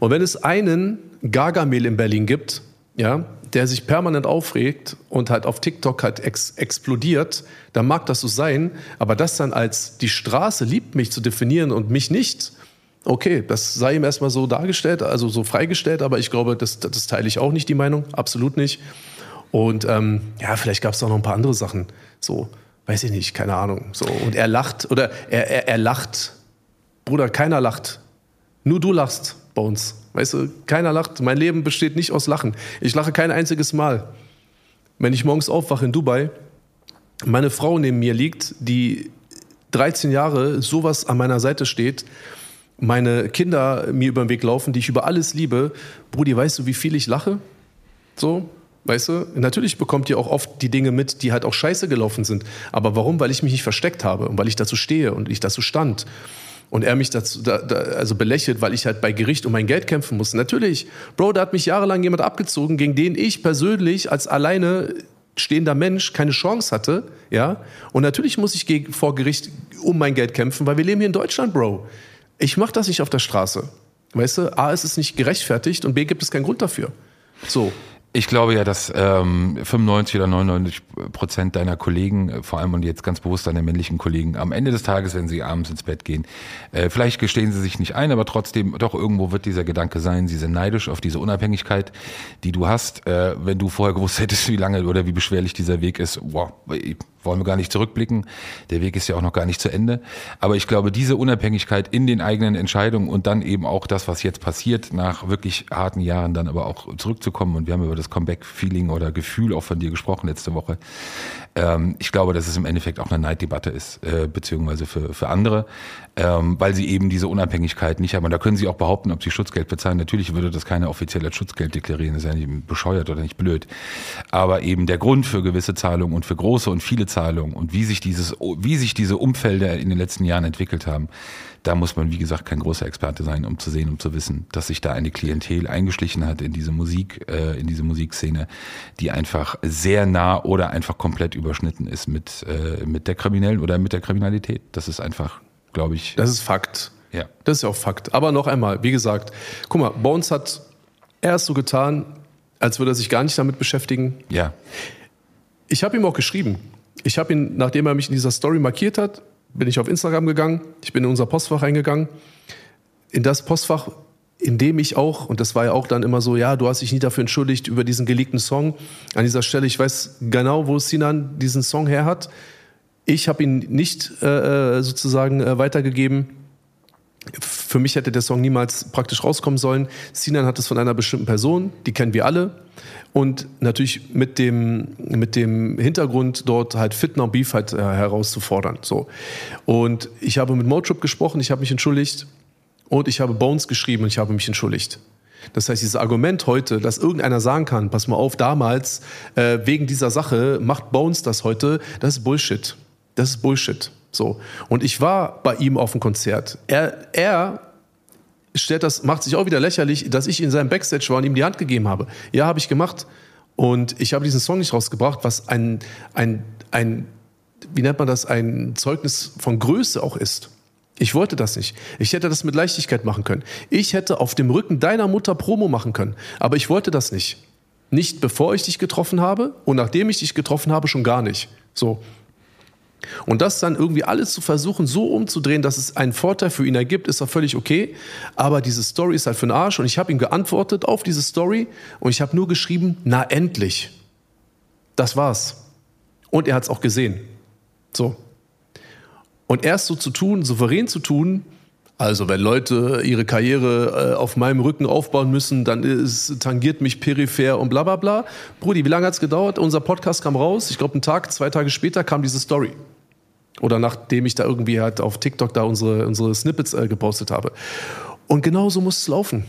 Und wenn es einen Gargamel in Berlin gibt, ja, der sich permanent aufregt und halt auf TikTok halt ex explodiert, dann mag das so sein, aber das dann als die Straße liebt mich zu definieren und mich nicht, okay, das sei ihm erstmal so dargestellt, also so freigestellt, aber ich glaube, das, das teile ich auch nicht, die Meinung, absolut nicht. Und ähm, ja, vielleicht gab es auch noch ein paar andere Sachen, so, weiß ich nicht, keine Ahnung. So. Und er lacht, oder er, er, er lacht. Bruder, keiner lacht. Nur du lachst bei uns. Weißt du, keiner lacht. Mein Leben besteht nicht aus Lachen. Ich lache kein einziges Mal. Wenn ich morgens aufwache in Dubai, meine Frau neben mir liegt, die 13 Jahre sowas an meiner Seite steht, meine Kinder mir über den Weg laufen, die ich über alles liebe. Brudi, weißt du, wie viel ich lache? So, weißt du? Natürlich bekommt ihr auch oft die Dinge mit, die halt auch scheiße gelaufen sind. Aber warum? Weil ich mich nicht versteckt habe und weil ich dazu stehe und ich dazu stand. Und er mich dazu, da, da, also belächelt, weil ich halt bei Gericht um mein Geld kämpfen muss. Natürlich, Bro, da hat mich jahrelang jemand abgezogen, gegen den ich persönlich als alleine stehender Mensch keine Chance hatte, ja. Und natürlich muss ich vor Gericht um mein Geld kämpfen, weil wir leben hier in Deutschland, Bro. Ich mache das nicht auf der Straße. Weißt du, A, ist es nicht gerechtfertigt und B, gibt es keinen Grund dafür. So. Ich glaube ja, dass ähm, 95 oder 99 Prozent deiner Kollegen, äh, vor allem und jetzt ganz bewusst deine männlichen Kollegen, am Ende des Tages, wenn sie abends ins Bett gehen, äh, vielleicht gestehen sie sich nicht ein, aber trotzdem, doch irgendwo wird dieser Gedanke sein, sie sind neidisch auf diese Unabhängigkeit, die du hast. Äh, wenn du vorher gewusst hättest, wie lange oder wie beschwerlich dieser Weg ist, wow, wollen wir gar nicht zurückblicken. Der Weg ist ja auch noch gar nicht zu Ende. Aber ich glaube, diese Unabhängigkeit in den eigenen Entscheidungen und dann eben auch das, was jetzt passiert, nach wirklich harten Jahren dann aber auch zurückzukommen. Und wir haben über das Comeback-Feeling oder Gefühl auch von dir gesprochen letzte Woche. Ähm, ich glaube, dass es im Endeffekt auch eine Neiddebatte ist, äh, beziehungsweise für, für andere, ähm, weil sie eben diese Unabhängigkeit nicht haben. Und da können sie auch behaupten, ob sie Schutzgeld bezahlen. Natürlich würde das keiner offiziell als Schutzgeld deklarieren. Das ist ja nicht bescheuert oder nicht blöd. Aber eben der Grund für gewisse Zahlungen und für große und viele Zahlungen und wie sich dieses, wie sich diese Umfelder in den letzten Jahren entwickelt haben, da muss man, wie gesagt, kein großer Experte sein, um zu sehen, um zu wissen, dass sich da eine Klientel eingeschlichen hat in diese Musik, äh, in diese Musikszene, die einfach sehr nah oder einfach komplett überschnitten ist mit, äh, mit der Kriminellen oder mit der Kriminalität. Das ist einfach, glaube ich. Das ist Fakt. Ja. Das ist ja auch Fakt. Aber noch einmal, wie gesagt, guck mal, Bones hat erst so getan, als würde er sich gar nicht damit beschäftigen. Ja. Ich habe ihm auch geschrieben. Ich habe ihn, nachdem er mich in dieser Story markiert hat, bin ich auf Instagram gegangen. Ich bin in unser Postfach reingegangen. In das Postfach, in dem ich auch, und das war ja auch dann immer so, ja, du hast dich nie dafür entschuldigt über diesen geleakten Song. An dieser Stelle, ich weiß genau, wo Sinan diesen Song her hat. Ich habe ihn nicht äh, sozusagen äh, weitergegeben. Für mich hätte der Song niemals praktisch rauskommen sollen. Sinan hat es von einer bestimmten Person, die kennen wir alle. Und natürlich mit dem, mit dem Hintergrund, dort halt Fitner und Beef halt äh, herauszufordern. So. Und ich habe mit Motrip gesprochen, ich habe mich entschuldigt. Und ich habe Bones geschrieben und ich habe mich entschuldigt. Das heißt, dieses Argument heute, dass irgendeiner sagen kann, pass mal auf, damals, äh, wegen dieser Sache macht Bones das heute, das ist Bullshit. Das ist Bullshit. So. Und ich war bei ihm auf dem Konzert. Er, er stellt das, macht sich auch wieder lächerlich, dass ich in seinem Backstage war und ihm die Hand gegeben habe. Ja, habe ich gemacht. Und ich habe diesen Song nicht rausgebracht, was ein, ein, ein, wie nennt man das, ein Zeugnis von Größe auch ist. Ich wollte das nicht. Ich hätte das mit Leichtigkeit machen können. Ich hätte auf dem Rücken deiner Mutter Promo machen können. Aber ich wollte das nicht. Nicht bevor ich dich getroffen habe und nachdem ich dich getroffen habe, schon gar nicht. So. Und das dann irgendwie alles zu versuchen, so umzudrehen, dass es einen Vorteil für ihn ergibt, ist doch völlig okay. Aber diese Story ist halt für den Arsch. Und ich habe ihm geantwortet auf diese Story und ich habe nur geschrieben, na endlich. Das war's. Und er hat es auch gesehen. So. Und erst so zu tun, souverän zu tun, also wenn Leute ihre Karriere äh, auf meinem Rücken aufbauen müssen, dann ist, tangiert mich peripher und bla bla bla. Brudi, wie lange hat's gedauert? Unser Podcast kam raus. Ich glaube, einen Tag, zwei Tage später kam diese Story. Oder nachdem ich da irgendwie halt auf TikTok da unsere, unsere Snippets äh, gepostet habe. Und genau so muss es laufen.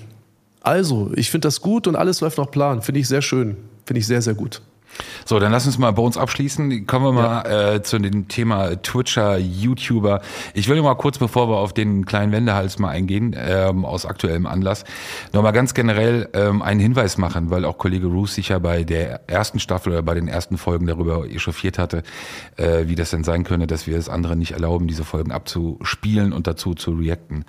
Also, ich finde das gut und alles läuft nach Plan. Finde ich sehr schön. Finde ich sehr, sehr gut. So, dann lass uns mal bei uns abschließen. Kommen wir mal ja. äh, zu dem Thema Twitcher, YouTuber. Ich will mal kurz, bevor wir auf den kleinen Wendehals mal eingehen, ähm, aus aktuellem Anlass, nochmal ganz generell ähm, einen Hinweis machen, weil auch Kollege Roos sich ja bei der ersten Staffel oder bei den ersten Folgen darüber echauffiert hatte, äh, wie das denn sein könne, dass wir es anderen nicht erlauben, diese Folgen abzuspielen und dazu zu reacten.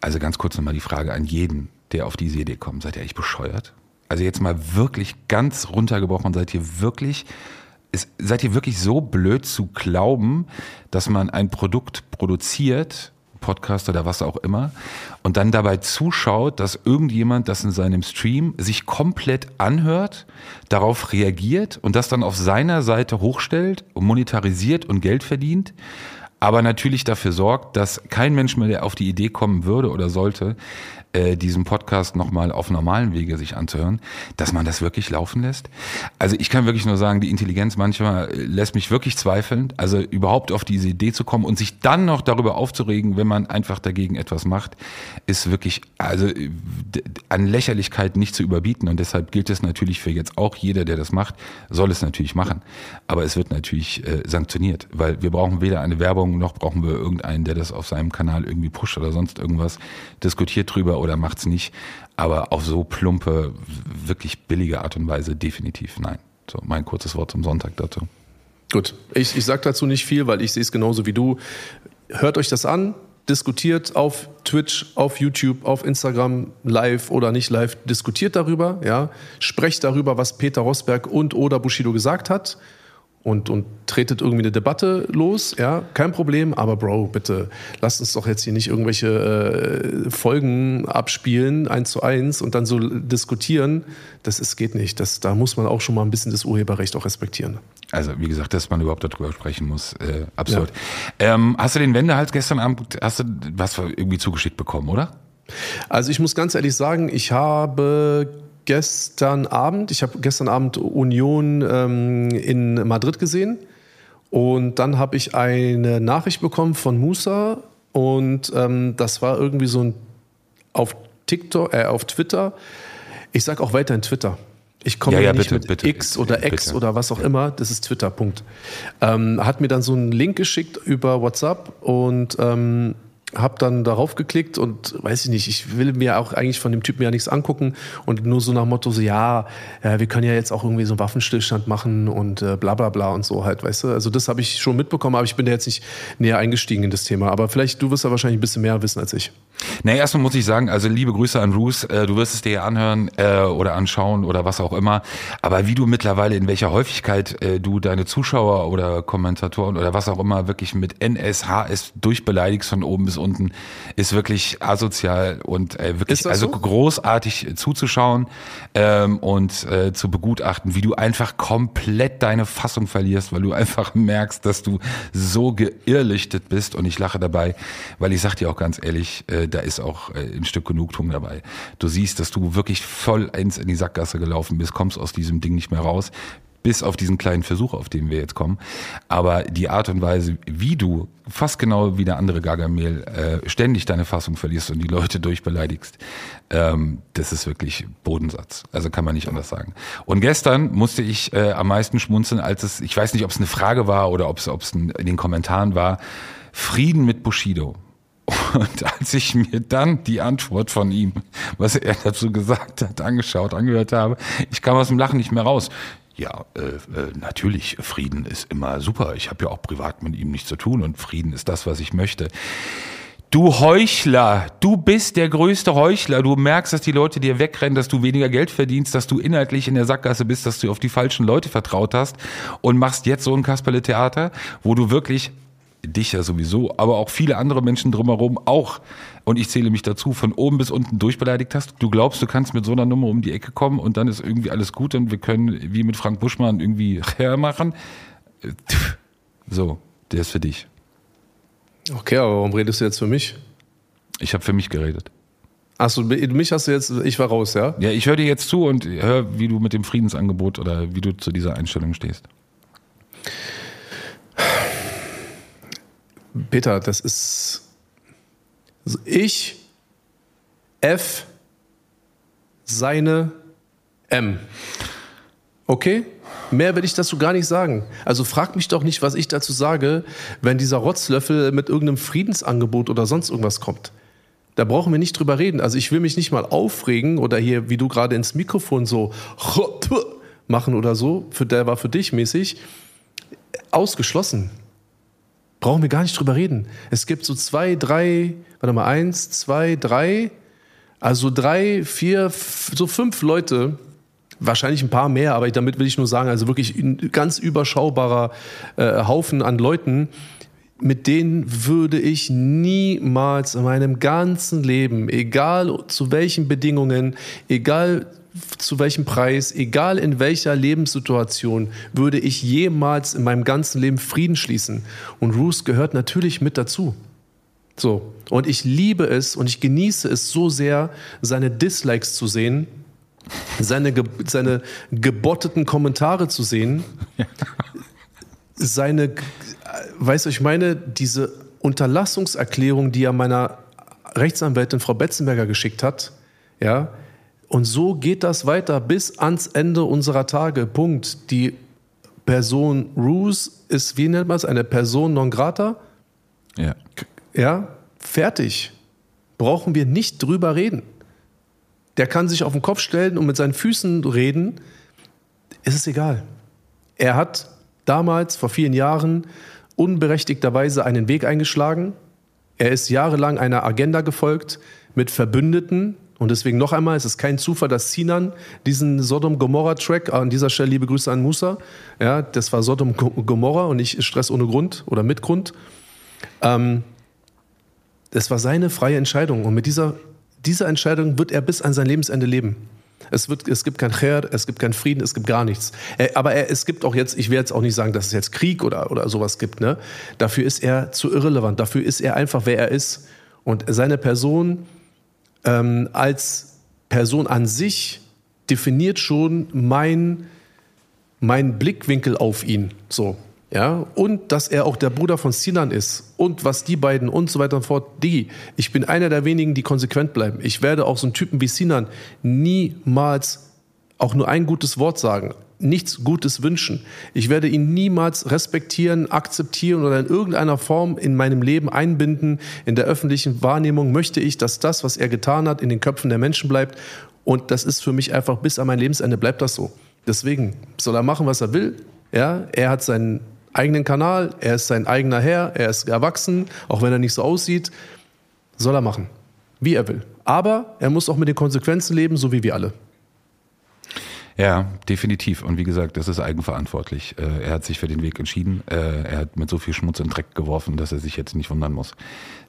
Also ganz kurz nochmal die Frage an jeden, der auf diese Idee kommt. Seid ihr eigentlich bescheuert? Also jetzt mal wirklich ganz runtergebrochen, seid ihr wirklich, ist, seid ihr wirklich so blöd zu glauben, dass man ein Produkt produziert, Podcast oder was auch immer, und dann dabei zuschaut, dass irgendjemand das in seinem Stream sich komplett anhört, darauf reagiert und das dann auf seiner Seite hochstellt und monetarisiert und Geld verdient, aber natürlich dafür sorgt, dass kein Mensch mehr, der auf die Idee kommen würde oder sollte, äh, diesen Podcast nochmal auf normalen Wege sich anzuhören, dass man das wirklich laufen lässt. Also ich kann wirklich nur sagen, die Intelligenz manchmal äh, lässt mich wirklich zweifeln. Also überhaupt auf diese Idee zu kommen und sich dann noch darüber aufzuregen, wenn man einfach dagegen etwas macht, ist wirklich also an Lächerlichkeit nicht zu überbieten. Und deshalb gilt es natürlich für jetzt auch jeder, der das macht, soll es natürlich machen. Aber es wird natürlich äh, sanktioniert, weil wir brauchen weder eine Werbung noch brauchen wir irgendeinen, der das auf seinem Kanal irgendwie pusht oder sonst irgendwas, diskutiert drüber oder macht's nicht. Aber auf so plumpe, wirklich billige Art und Weise definitiv nein. So mein kurzes Wort zum Sonntag dazu. Gut, ich, ich sage dazu nicht viel, weil ich sehe es genauso wie du. Hört euch das an, diskutiert auf Twitch, auf YouTube, auf Instagram, live oder nicht live, diskutiert darüber, ja, sprecht darüber, was Peter Rosberg und oder Bushido gesagt hat und, und tretet irgendwie eine Debatte los, ja, kein Problem, aber Bro, bitte, lasst uns doch jetzt hier nicht irgendwelche äh, Folgen abspielen, eins zu eins, und dann so diskutieren. Das ist, geht nicht. Das, da muss man auch schon mal ein bisschen das Urheberrecht auch respektieren. Also, wie gesagt, dass man überhaupt darüber sprechen muss, äh, absurd. Ja. Ähm, hast du den Wendehals gestern Abend, hast du was irgendwie zugeschickt bekommen, oder? Also ich muss ganz ehrlich sagen, ich habe gestern Abend, ich habe gestern Abend Union ähm, in Madrid gesehen und dann habe ich eine Nachricht bekommen von Musa und ähm, das war irgendwie so ein auf TikTok, äh, auf Twitter. Ich sage auch weiterhin Twitter. Ich komme ja, ja, nicht bitte, mit bitte, X oder X bitte. oder was auch immer. Das ist Twitter, Punkt. Ähm, hat mir dann so einen Link geschickt über WhatsApp und ähm, habe dann darauf geklickt und weiß ich nicht, ich will mir auch eigentlich von dem Typen ja nichts angucken und nur so nach Motto so, ja, ja wir können ja jetzt auch irgendwie so einen Waffenstillstand machen und äh, bla bla bla und so halt, weißt du. Also das habe ich schon mitbekommen, aber ich bin da jetzt nicht näher eingestiegen in das Thema. Aber vielleicht, du wirst ja wahrscheinlich ein bisschen mehr wissen als ich. Nee, erstmal muss ich sagen, also liebe Grüße an Bruce, äh, du wirst es dir ja anhören äh, oder anschauen oder was auch immer. Aber wie du mittlerweile, in welcher Häufigkeit äh, du deine Zuschauer oder Kommentatoren oder was auch immer wirklich mit NSHS durchbeleidigst von oben bis unten, ist wirklich asozial und äh, wirklich also so? großartig zuzuschauen ähm, und äh, zu begutachten, wie du einfach komplett deine Fassung verlierst, weil du einfach merkst, dass du so geirrlichtet bist und ich lache dabei, weil ich sag dir auch ganz ehrlich, äh, da ist auch äh, ein Stück Genugtuung dabei. Du siehst, dass du wirklich voll eins in die Sackgasse gelaufen bist, kommst aus diesem Ding nicht mehr raus, bis auf diesen kleinen Versuch, auf den wir jetzt kommen. Aber die Art und Weise, wie du fast genau wie der andere Gargamel äh, ständig deine Fassung verlierst und die Leute durchbeleidigst, ähm, das ist wirklich Bodensatz. Also kann man nicht anders sagen. Und gestern musste ich äh, am meisten schmunzeln, als es, ich weiß nicht, ob es eine Frage war oder ob es in den Kommentaren war, Frieden mit Bushido. Und als ich mir dann die Antwort von ihm, was er dazu gesagt hat, angeschaut, angehört habe, ich kam aus dem Lachen nicht mehr raus. Ja, äh, äh, natürlich, Frieden ist immer super. Ich habe ja auch privat mit ihm nichts zu tun und Frieden ist das, was ich möchte. Du Heuchler, du bist der größte Heuchler. Du merkst, dass die Leute dir wegrennen, dass du weniger Geld verdienst, dass du inhaltlich in der Sackgasse bist, dass du auf die falschen Leute vertraut hast und machst jetzt so ein Kasperle-Theater, wo du wirklich dich ja sowieso, aber auch viele andere Menschen drumherum auch, und ich zähle mich dazu, von oben bis unten durchbeleidigt hast. Du glaubst, du kannst mit so einer Nummer um die Ecke kommen und dann ist irgendwie alles gut und wir können wie mit Frank Buschmann irgendwie machen. So, der ist für dich. Okay, aber warum redest du jetzt für mich? Ich habe für mich geredet. Achso, mich hast du jetzt, ich war raus, ja? Ja, ich höre dir jetzt zu und höre, wie du mit dem Friedensangebot oder wie du zu dieser Einstellung stehst. Peter, das ist ich, F, seine M. Okay? Mehr will ich dazu gar nicht sagen. Also frag mich doch nicht, was ich dazu sage, wenn dieser Rotzlöffel mit irgendeinem Friedensangebot oder sonst irgendwas kommt. Da brauchen wir nicht drüber reden. Also ich will mich nicht mal aufregen oder hier, wie du gerade ins Mikrofon so machen oder so, für der war für dich mäßig. Ausgeschlossen. Brauchen wir gar nicht drüber reden. Es gibt so zwei, drei, warte mal, eins, zwei, drei, also drei, vier, so fünf Leute, wahrscheinlich ein paar mehr, aber damit will ich nur sagen, also wirklich ein ganz überschaubarer äh, Haufen an Leuten, mit denen würde ich niemals in meinem ganzen Leben, egal zu welchen Bedingungen, egal zu welchem Preis, egal in welcher Lebenssituation, würde ich jemals in meinem ganzen Leben Frieden schließen. Und Ruth gehört natürlich mit dazu. So. Und ich liebe es und ich genieße es so sehr, seine Dislikes zu sehen, seine, ge seine gebotteten Kommentare zu sehen, seine, weißt du, ich meine, diese Unterlassungserklärung, die er meiner Rechtsanwältin Frau Betzenberger geschickt hat, ja, und so geht das weiter bis ans Ende unserer Tage. Punkt. Die Person Ruth ist, wie nennt man es, eine Person non grata? Ja. Ja, fertig. Brauchen wir nicht drüber reden. Der kann sich auf den Kopf stellen und mit seinen Füßen reden. Es ist egal. Er hat damals, vor vielen Jahren, unberechtigterweise einen Weg eingeschlagen. Er ist jahrelang einer Agenda gefolgt mit Verbündeten, und deswegen noch einmal, es ist kein Zufall, dass Sinan diesen Sodom-Gomorra-Track, an dieser Stelle liebe Grüße an Musa, ja, das war Sodom-Gomorra und nicht Stress ohne Grund oder mit Grund. Ähm, das war seine freie Entscheidung und mit dieser, dieser Entscheidung wird er bis an sein Lebensende leben. Es, wird, es gibt kein Cher, es gibt keinen Frieden, es gibt gar nichts. Er, aber er, es gibt auch jetzt, ich will jetzt auch nicht sagen, dass es jetzt Krieg oder, oder sowas gibt. Ne? Dafür ist er zu irrelevant. Dafür ist er einfach, wer er ist. Und seine Person ähm, als Person an sich definiert schon mein, mein Blickwinkel auf ihn. So. Ja, und dass er auch der Bruder von Sinan ist und was die beiden und so weiter und fort. Die, ich bin einer der wenigen, die konsequent bleiben. Ich werde auch so einen Typen wie Sinan niemals auch nur ein gutes Wort sagen nichts Gutes wünschen. Ich werde ihn niemals respektieren, akzeptieren oder in irgendeiner Form in meinem Leben einbinden. In der öffentlichen Wahrnehmung möchte ich, dass das, was er getan hat, in den Köpfen der Menschen bleibt. Und das ist für mich einfach bis an mein Lebensende bleibt das so. Deswegen soll er machen, was er will. Ja, er hat seinen eigenen Kanal, er ist sein eigener Herr, er ist erwachsen, auch wenn er nicht so aussieht. Soll er machen, wie er will. Aber er muss auch mit den Konsequenzen leben, so wie wir alle. Ja, definitiv. Und wie gesagt, das ist eigenverantwortlich. Äh, er hat sich für den Weg entschieden. Äh, er hat mit so viel Schmutz den Dreck geworfen, dass er sich jetzt nicht wundern muss,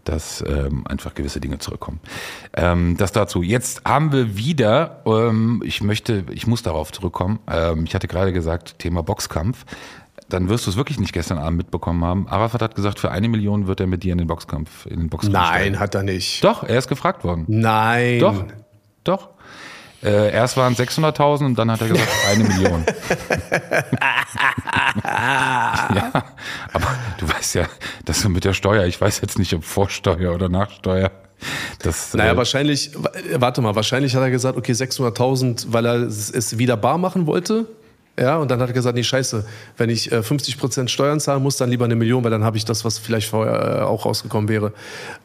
dass ähm, einfach gewisse Dinge zurückkommen. Ähm, das dazu. Jetzt haben wir wieder, ähm, ich möchte, ich muss darauf zurückkommen. ich hatte gerade gesagt, Thema Boxkampf. Dann wirst du es wirklich nicht gestern Abend mitbekommen haben. Arafat hat gesagt, für eine Million wird er mit dir in den Boxkampf, in den Boxkampf Nein, steigen. hat er nicht. Doch, er ist gefragt worden. Nein. Doch, doch. Äh, erst waren es 600.000 und dann hat er gesagt, eine Million. ja, aber du weißt ja, dass du mit der Steuer, ich weiß jetzt nicht, ob Vorsteuer oder Nachsteuer. Das, naja, äh, wahrscheinlich, warte mal, wahrscheinlich hat er gesagt, okay, 600.000, weil er es wieder bar machen wollte. Ja, und dann hat er gesagt, nee, scheiße, wenn ich äh, 50% Steuern zahlen muss, dann lieber eine Million, weil dann habe ich das, was vielleicht vorher äh, auch rausgekommen wäre.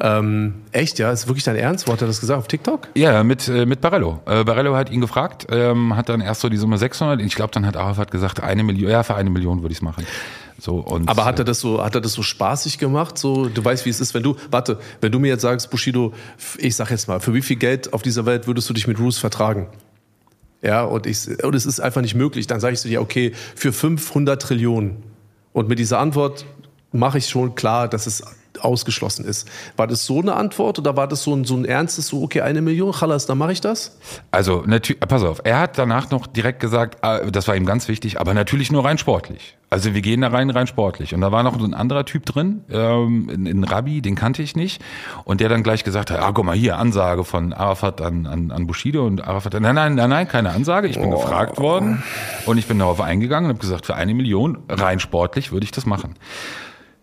Ähm, echt, ja? Ist wirklich dein Ernst? Wo hat er das gesagt? Auf TikTok? Ja, mit, äh, mit Barello. Äh, Barello hat ihn gefragt, ähm, hat dann erst so die Summe 600, ich glaube, dann hat Arafat gesagt, eine Million, ja, für eine Million würde ich es machen. So, und, Aber hat er das so, hat er das so spaßig gemacht? So, du weißt, wie es ist, wenn du, warte, wenn du mir jetzt sagst, Bushido, ich sag jetzt mal, für wie viel Geld auf dieser Welt würdest du dich mit Roos vertragen? Ja, und, ich, und es ist einfach nicht möglich. Dann sage ich zu dir, okay, für 500 Trillionen. Und mit dieser Antwort mache ich schon klar, dass es ausgeschlossen ist. War das so eine Antwort oder war das so ein, so ein ernstes, so, okay, eine Million, Chalas, dann mache ich das? Also, natürlich, pass auf, er hat danach noch direkt gesagt, äh, das war ihm ganz wichtig, aber natürlich nur rein sportlich. Also wir gehen da rein, rein sportlich. Und da war noch ein anderer Typ drin, ähm, ein Rabbi, den kannte ich nicht. Und der dann gleich gesagt hat, ah, guck mal hier, Ansage von Arafat an, an, an Bushido. Und Arafat, nein, nein, nein, nein, keine Ansage. Ich bin oh. gefragt worden und ich bin darauf eingegangen und habe gesagt, für eine Million, rein sportlich, würde ich das machen.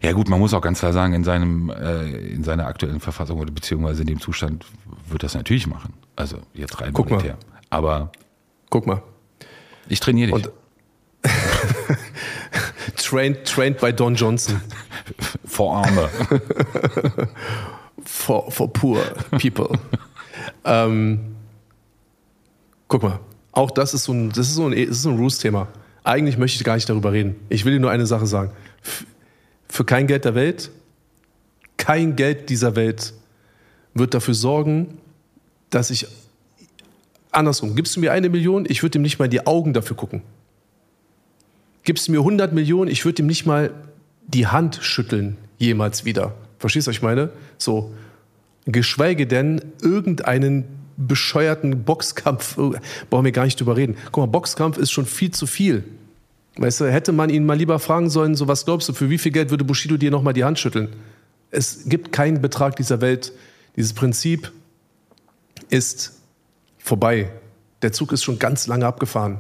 Ja gut, man muss auch ganz klar sagen, in seinem äh, in seiner aktuellen Verfassung oder beziehungsweise in dem Zustand wird das natürlich machen. Also jetzt rein Guck monetär. Mal. Aber guck mal, ich trainiere dich. Und trained, trained by Don Johnson. For Arme. for, for poor people. ähm, guck mal, auch das ist so ein, das ist so ein, das ist so ein Roos-Thema. Eigentlich möchte ich gar nicht darüber reden. Ich will dir nur eine Sache sagen für kein Geld der Welt, kein Geld dieser Welt wird dafür sorgen, dass ich andersrum, gibst du mir eine Million, ich würde ihm nicht mal in die Augen dafür gucken. Gibst du mir 100 Millionen, ich würde ihm nicht mal die Hand schütteln, jemals wieder. Verstehst du, was ich meine? So, geschweige denn irgendeinen bescheuerten Boxkampf, brauchen wir gar nicht drüber reden. Guck mal, Boxkampf ist schon viel zu viel. Weißt du, hätte man ihn mal lieber fragen sollen, so was glaubst du, für wie viel Geld würde Bushido dir nochmal die Hand schütteln? Es gibt keinen Betrag dieser Welt. Dieses Prinzip ist vorbei. Der Zug ist schon ganz lange abgefahren.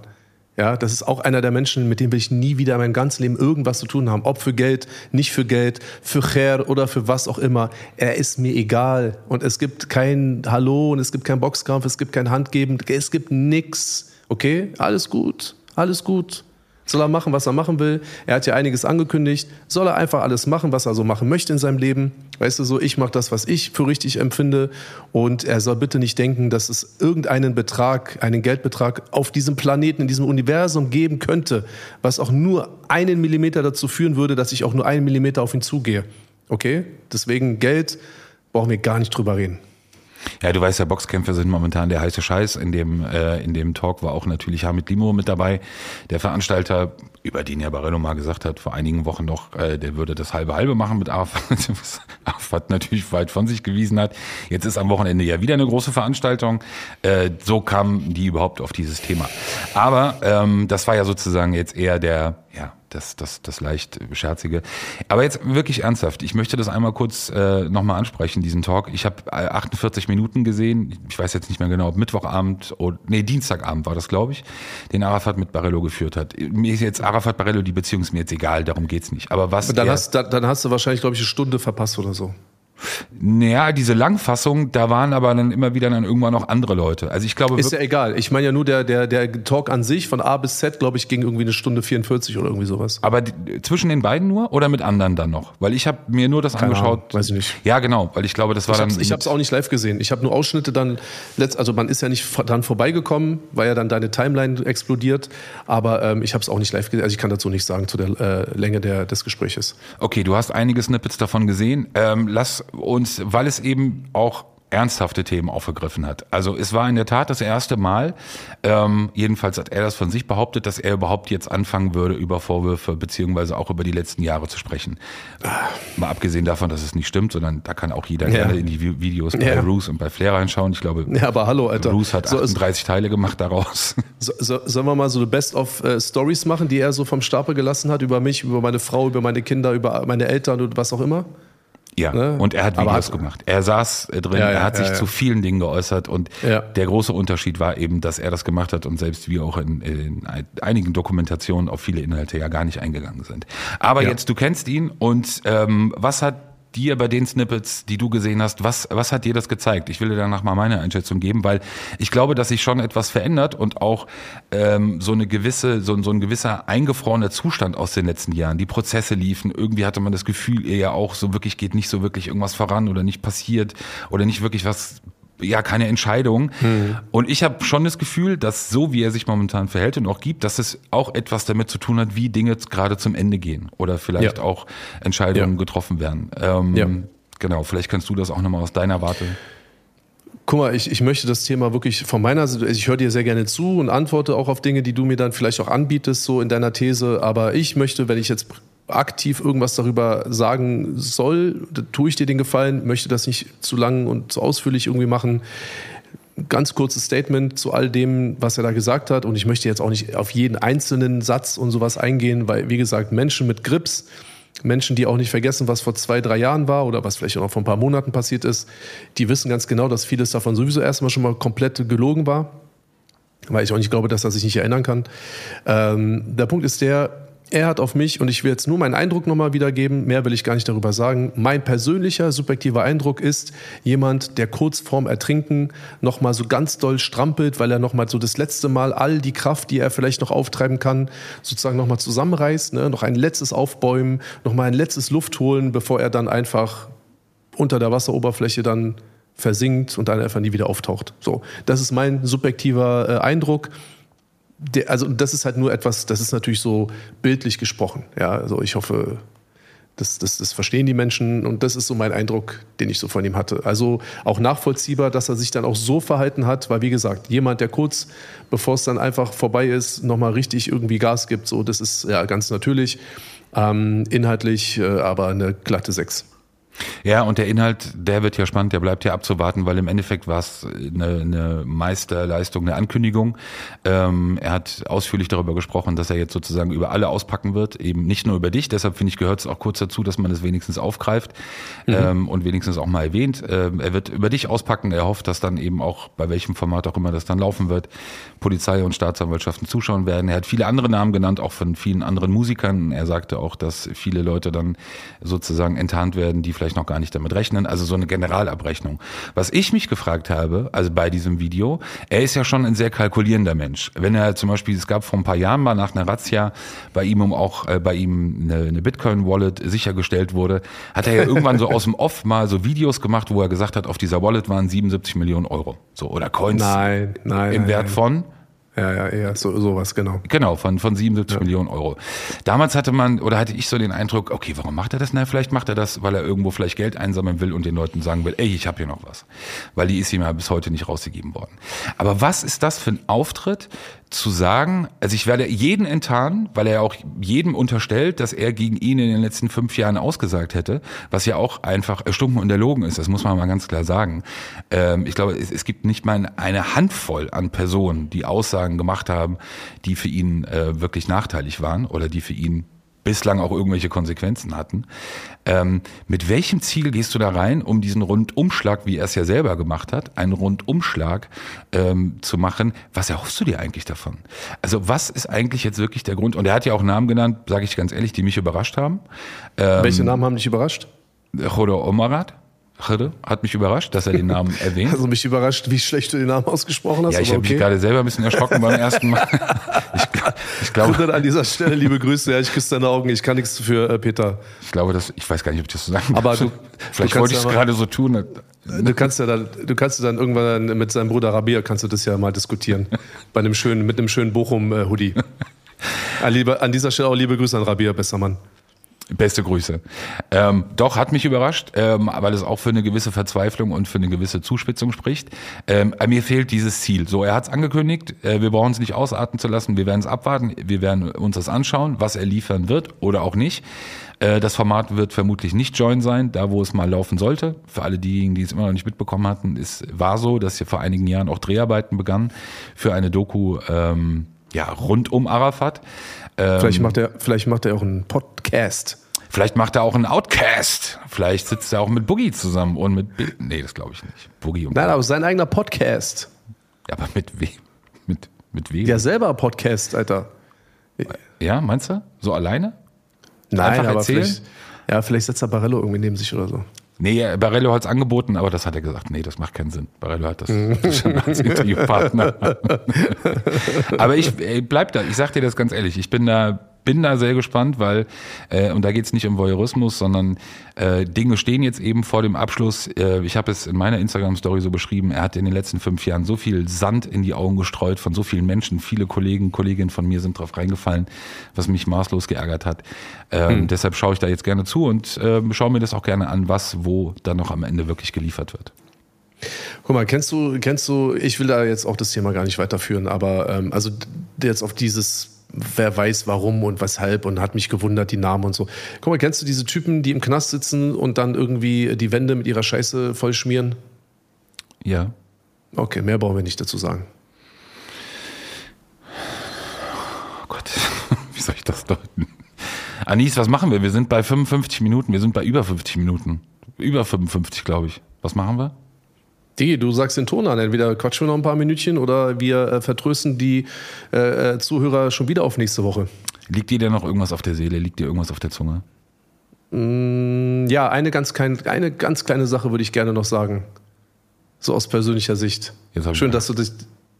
Ja, das ist auch einer der Menschen, mit dem will ich nie wieder in meinem ganzen Leben irgendwas zu tun haben. Ob für Geld, nicht für Geld, für Cher oder für was auch immer. Er ist mir egal. Und es gibt kein Hallo und es gibt kein Boxkampf, es gibt kein Handgeben, es gibt nichts. Okay? Alles gut. Alles gut. Soll er machen, was er machen will? Er hat ja einiges angekündigt. Soll er einfach alles machen, was er so machen möchte in seinem Leben? Weißt du so, ich mache das, was ich für richtig empfinde. Und er soll bitte nicht denken, dass es irgendeinen Betrag, einen Geldbetrag auf diesem Planeten, in diesem Universum geben könnte, was auch nur einen Millimeter dazu führen würde, dass ich auch nur einen Millimeter auf ihn zugehe. Okay? Deswegen Geld brauchen wir gar nicht drüber reden. Ja, du weißt ja, Boxkämpfe sind momentan der heiße Scheiß. In dem, äh, in dem Talk war auch natürlich Hamid Limo mit dabei. Der Veranstalter, über den ja Barello mal gesagt hat, vor einigen Wochen noch, äh, der würde das halbe halbe machen mit Arafat, was Arafat natürlich weit von sich gewiesen hat. Jetzt ist am Wochenende ja wieder eine große Veranstaltung. Äh, so kamen die überhaupt auf dieses Thema. Aber ähm, das war ja sozusagen jetzt eher der, ja, das, das, das leicht scherzige. Aber jetzt wirklich ernsthaft, ich möchte das einmal kurz äh, nochmal ansprechen, diesen Talk. Ich habe 48 Minuten gesehen, ich weiß jetzt nicht mehr genau, ob Mittwochabend oder nee, Dienstagabend war das, glaube ich, den Arafat mit Barello geführt hat. Mir ist jetzt Arafat Barello, die Beziehung ist mir jetzt egal, darum geht's nicht. Aber was. Dann, hast, dann hast du wahrscheinlich, glaube ich, eine Stunde verpasst oder so. Naja, diese Langfassung, da waren aber dann immer wieder dann irgendwann noch andere Leute. Also ich glaube. Ist ja egal. Ich meine ja nur der, der, der Talk an sich von A bis Z, glaube ich, ging irgendwie eine Stunde 44 oder irgendwie sowas. Aber die, zwischen den beiden nur oder mit anderen dann noch? Weil ich habe mir nur das Keine angeschaut. Ahnung, weiß ich nicht. Ja, genau, weil ich glaube, das war ich dann. ich habe es auch nicht live gesehen. Ich habe nur Ausschnitte dann, letzt, also man ist ja nicht dran vorbeigekommen, weil ja dann deine Timeline explodiert. Aber ähm, ich habe es auch nicht live gesehen. Also ich kann dazu nichts sagen zu der äh, Länge der, des Gespräches. Okay, du hast einige Snippets davon gesehen. Ähm, lass uns, weil es eben auch ernsthafte Themen aufgegriffen hat. Also es war in der Tat das erste Mal, ähm, jedenfalls hat er das von sich behauptet, dass er überhaupt jetzt anfangen würde, über Vorwürfe beziehungsweise auch über die letzten Jahre zu sprechen. Mal abgesehen davon, dass es nicht stimmt, sondern da kann auch jeder ja. gerne in die Videos bei ja. Roos und bei Flair reinschauen. Ich glaube, ja, aber hallo, Alter. Roos hat 38 so, Teile gemacht daraus. So, so, sollen wir mal so eine Best-of-Stories äh, machen, die er so vom Stapel gelassen hat, über mich, über meine Frau, über meine Kinder, über meine Eltern und was auch immer? Ja, ne? und er hat Videos Aber, gemacht. Er saß äh, drin, ja, ja, er hat sich ja, zu vielen Dingen geäußert und der große Unterschied war eben, dass er das gemacht hat und selbst wir auch in, in einigen Dokumentationen auf viele Inhalte ja gar nicht eingegangen sind. Aber jetzt, du kennst ihn und ähm, was hat dir bei den Snippets, die du gesehen hast, was, was hat dir das gezeigt? Ich will dir danach mal meine Einschätzung geben, weil ich glaube, dass sich schon etwas verändert und auch ähm, so eine gewisse, so, so ein gewisser eingefrorener Zustand aus den letzten Jahren. Die Prozesse liefen, irgendwie hatte man das Gefühl, eher auch so wirklich geht nicht so wirklich irgendwas voran oder nicht passiert oder nicht wirklich was ja keine Entscheidung. Hm. Und ich habe schon das Gefühl, dass so wie er sich momentan verhält und auch gibt, dass es auch etwas damit zu tun hat, wie Dinge gerade zum Ende gehen oder vielleicht ja. auch Entscheidungen ja. getroffen werden. Ähm, ja. Genau, vielleicht kannst du das auch nochmal aus deiner Warte. Guck mal, ich, ich möchte das Thema wirklich von meiner Seite, ich höre dir sehr gerne zu und antworte auch auf Dinge, die du mir dann vielleicht auch anbietest, so in deiner These. Aber ich möchte, wenn ich jetzt aktiv irgendwas darüber sagen soll, tue ich dir den Gefallen, möchte das nicht zu lang und zu ausführlich irgendwie machen. Ganz kurzes Statement zu all dem, was er da gesagt hat. Und ich möchte jetzt auch nicht auf jeden einzelnen Satz und sowas eingehen, weil, wie gesagt, Menschen mit Grips, Menschen, die auch nicht vergessen, was vor zwei, drei Jahren war oder was vielleicht auch noch vor ein paar Monaten passiert ist, die wissen ganz genau, dass vieles davon sowieso erstmal schon mal komplett gelogen war. Weil ich auch nicht glaube, dass er sich nicht erinnern kann. Ähm, der Punkt ist der, er hat auf mich, und ich will jetzt nur meinen Eindruck nochmal wiedergeben, mehr will ich gar nicht darüber sagen. Mein persönlicher, subjektiver Eindruck ist jemand, der kurz vorm Ertrinken nochmal so ganz doll strampelt, weil er nochmal so das letzte Mal all die Kraft, die er vielleicht noch auftreiben kann, sozusagen nochmal zusammenreißt, ne? noch ein letztes Aufbäumen, nochmal ein letztes Luft holen, bevor er dann einfach unter der Wasseroberfläche dann versinkt und dann einfach nie wieder auftaucht. So, das ist mein subjektiver äh, Eindruck der, also das ist halt nur etwas, das ist natürlich so bildlich gesprochen. Ja, also ich hoffe, das, das, das verstehen die Menschen und das ist so mein Eindruck, den ich so von ihm hatte. Also auch nachvollziehbar, dass er sich dann auch so verhalten hat, weil wie gesagt, jemand, der kurz bevor es dann einfach vorbei ist, nochmal richtig irgendwie Gas gibt, so das ist ja ganz natürlich. Ähm, inhaltlich äh, aber eine glatte Sechs. Ja, und der Inhalt, der wird ja spannend, der bleibt ja abzuwarten, weil im Endeffekt war es eine, eine Meisterleistung, eine Ankündigung. Ähm, er hat ausführlich darüber gesprochen, dass er jetzt sozusagen über alle auspacken wird, eben nicht nur über dich. Deshalb finde ich, gehört es auch kurz dazu, dass man es wenigstens aufgreift mhm. ähm, und wenigstens auch mal erwähnt. Ähm, er wird über dich auspacken. Er hofft, dass dann eben auch, bei welchem Format auch immer das dann laufen wird, Polizei und Staatsanwaltschaften zuschauen werden. Er hat viele andere Namen genannt, auch von vielen anderen Musikern. Er sagte auch, dass viele Leute dann sozusagen enttarnt werden, die vielleicht vielleicht noch gar nicht damit rechnen. Also so eine Generalabrechnung. Was ich mich gefragt habe, also bei diesem Video, er ist ja schon ein sehr kalkulierender Mensch. Wenn er zum Beispiel, es gab vor ein paar Jahren mal nach einer Razzia bei ihm um auch äh, bei ihm eine, eine Bitcoin-Wallet sichergestellt wurde, hat er ja irgendwann so aus dem Off mal so Videos gemacht, wo er gesagt hat, auf dieser Wallet waren 77 Millionen Euro. So, oder Coins nein, nein, im nein, Wert von ja, ja, eher so, sowas, genau. Genau, von, von 77 ja. Millionen Euro. Damals hatte man, oder hatte ich so den Eindruck, okay, warum macht er das? Na, vielleicht macht er das, weil er irgendwo vielleicht Geld einsammeln will und den Leuten sagen will, ey, ich habe hier noch was. Weil die ist ihm ja bis heute nicht rausgegeben worden. Aber was ist das für ein Auftritt, zu sagen, also ich werde jeden enttarnen, weil er auch jedem unterstellt, dass er gegen ihn in den letzten fünf Jahren ausgesagt hätte, was ja auch einfach erstunken und erlogen ist, das muss man mal ganz klar sagen. Ähm, ich glaube, es, es, gibt nicht mal eine Handvoll an Personen, die Aussagen gemacht haben, die für ihn äh, wirklich nachteilig waren oder die für ihn bislang auch irgendwelche Konsequenzen hatten. Ähm, mit welchem Ziel gehst du da rein, um diesen Rundumschlag, wie er es ja selber gemacht hat, einen Rundumschlag ähm, zu machen? Was erhoffst du dir eigentlich davon? Also was ist eigentlich jetzt wirklich der Grund? Und er hat ja auch Namen genannt, sage ich ganz ehrlich, die mich überrascht haben. Ähm, Welche Namen haben dich überrascht? Chodo Omarat. Hat mich überrascht, dass er den Namen erwähnt. Also mich überrascht, wie schlecht du den Namen ausgesprochen hast. Ja, ich habe okay. mich gerade selber ein bisschen erschrocken beim ersten Mal. Ich, ich glaube. An dieser Stelle liebe Grüße, ja, ich küsse deine Augen, ich kann nichts für äh, Peter. Ich glaube, dass, ich weiß gar nicht, ob ich das so sagen Aber du, Vielleicht du wollte ich es gerade so tun. Du kannst ja dann, du kannst dann irgendwann mit seinem Bruder Rabia kannst du das ja mal diskutieren. bei einem schönen, mit einem schönen Bochum-Hoodie. An, an dieser Stelle auch liebe Grüße an Rabia, besser Mann. Beste Grüße. Ähm, doch, hat mich überrascht, ähm, weil es auch für eine gewisse Verzweiflung und für eine gewisse Zuspitzung spricht. Ähm, mir fehlt dieses Ziel. So, er hat es angekündigt, äh, wir brauchen es nicht ausarten zu lassen, wir werden es abwarten, wir werden uns das anschauen, was er liefern wird oder auch nicht. Äh, das Format wird vermutlich nicht Join sein, da wo es mal laufen sollte. Für alle diejenigen, die es immer noch nicht mitbekommen hatten, es war so, dass hier vor einigen Jahren auch Dreharbeiten begannen für eine Doku ähm, ja, rund um Arafat. Ähm, vielleicht, macht er, vielleicht macht er auch einen Podcast. Vielleicht macht er auch einen Outcast. Vielleicht sitzt er auch mit Boogie zusammen und mit. Bill. Nee, das glaube ich nicht. Boogie und Nein, aber sein eigener Podcast. Ja, aber mit wem? Mit, mit wem? Ja, selber Podcast, Alter. Ja, meinst du? So alleine? Nein, Einfach aber erzählen? vielleicht. Ja, vielleicht setzt er Barello irgendwie neben sich oder so. Nee, Barello hat es angeboten, aber das hat er gesagt, nee, das macht keinen Sinn. Barello hat das schon als Interviewpartner. aber ich ey, bleib da, ich sag dir das ganz ehrlich, ich bin da bin da sehr gespannt, weil, äh, und da geht es nicht um Voyeurismus, sondern äh, Dinge stehen jetzt eben vor dem Abschluss. Äh, ich habe es in meiner Instagram-Story so beschrieben, er hat in den letzten fünf Jahren so viel Sand in die Augen gestreut von so vielen Menschen. Viele Kollegen, Kolleginnen von mir sind drauf reingefallen, was mich maßlos geärgert hat. Ähm, mhm. Deshalb schaue ich da jetzt gerne zu und äh, schaue mir das auch gerne an, was wo dann noch am Ende wirklich geliefert wird. Guck mal, kennst du, kennst du, ich will da jetzt auch das Thema gar nicht weiterführen, aber ähm, also jetzt auf dieses wer weiß warum und weshalb und hat mich gewundert, die Namen und so. Guck mal, kennst du diese Typen, die im Knast sitzen und dann irgendwie die Wände mit ihrer Scheiße vollschmieren? Ja. Okay, mehr brauchen wir nicht dazu sagen. Oh Gott, wie soll ich das deuten? Anis, was machen wir? Wir sind bei 55 Minuten, wir sind bei über 50 Minuten. Über 55, glaube ich. Was machen wir? Digi, du sagst den Ton an. Entweder quatschen wir noch ein paar Minütchen oder wir äh, vertrösten die äh, äh, Zuhörer schon wieder auf nächste Woche. Liegt dir denn noch irgendwas auf der Seele? Liegt dir irgendwas auf der Zunge? Mm, ja, eine ganz, klein, eine ganz kleine Sache würde ich gerne noch sagen. So aus persönlicher Sicht. Schön, dass du dich.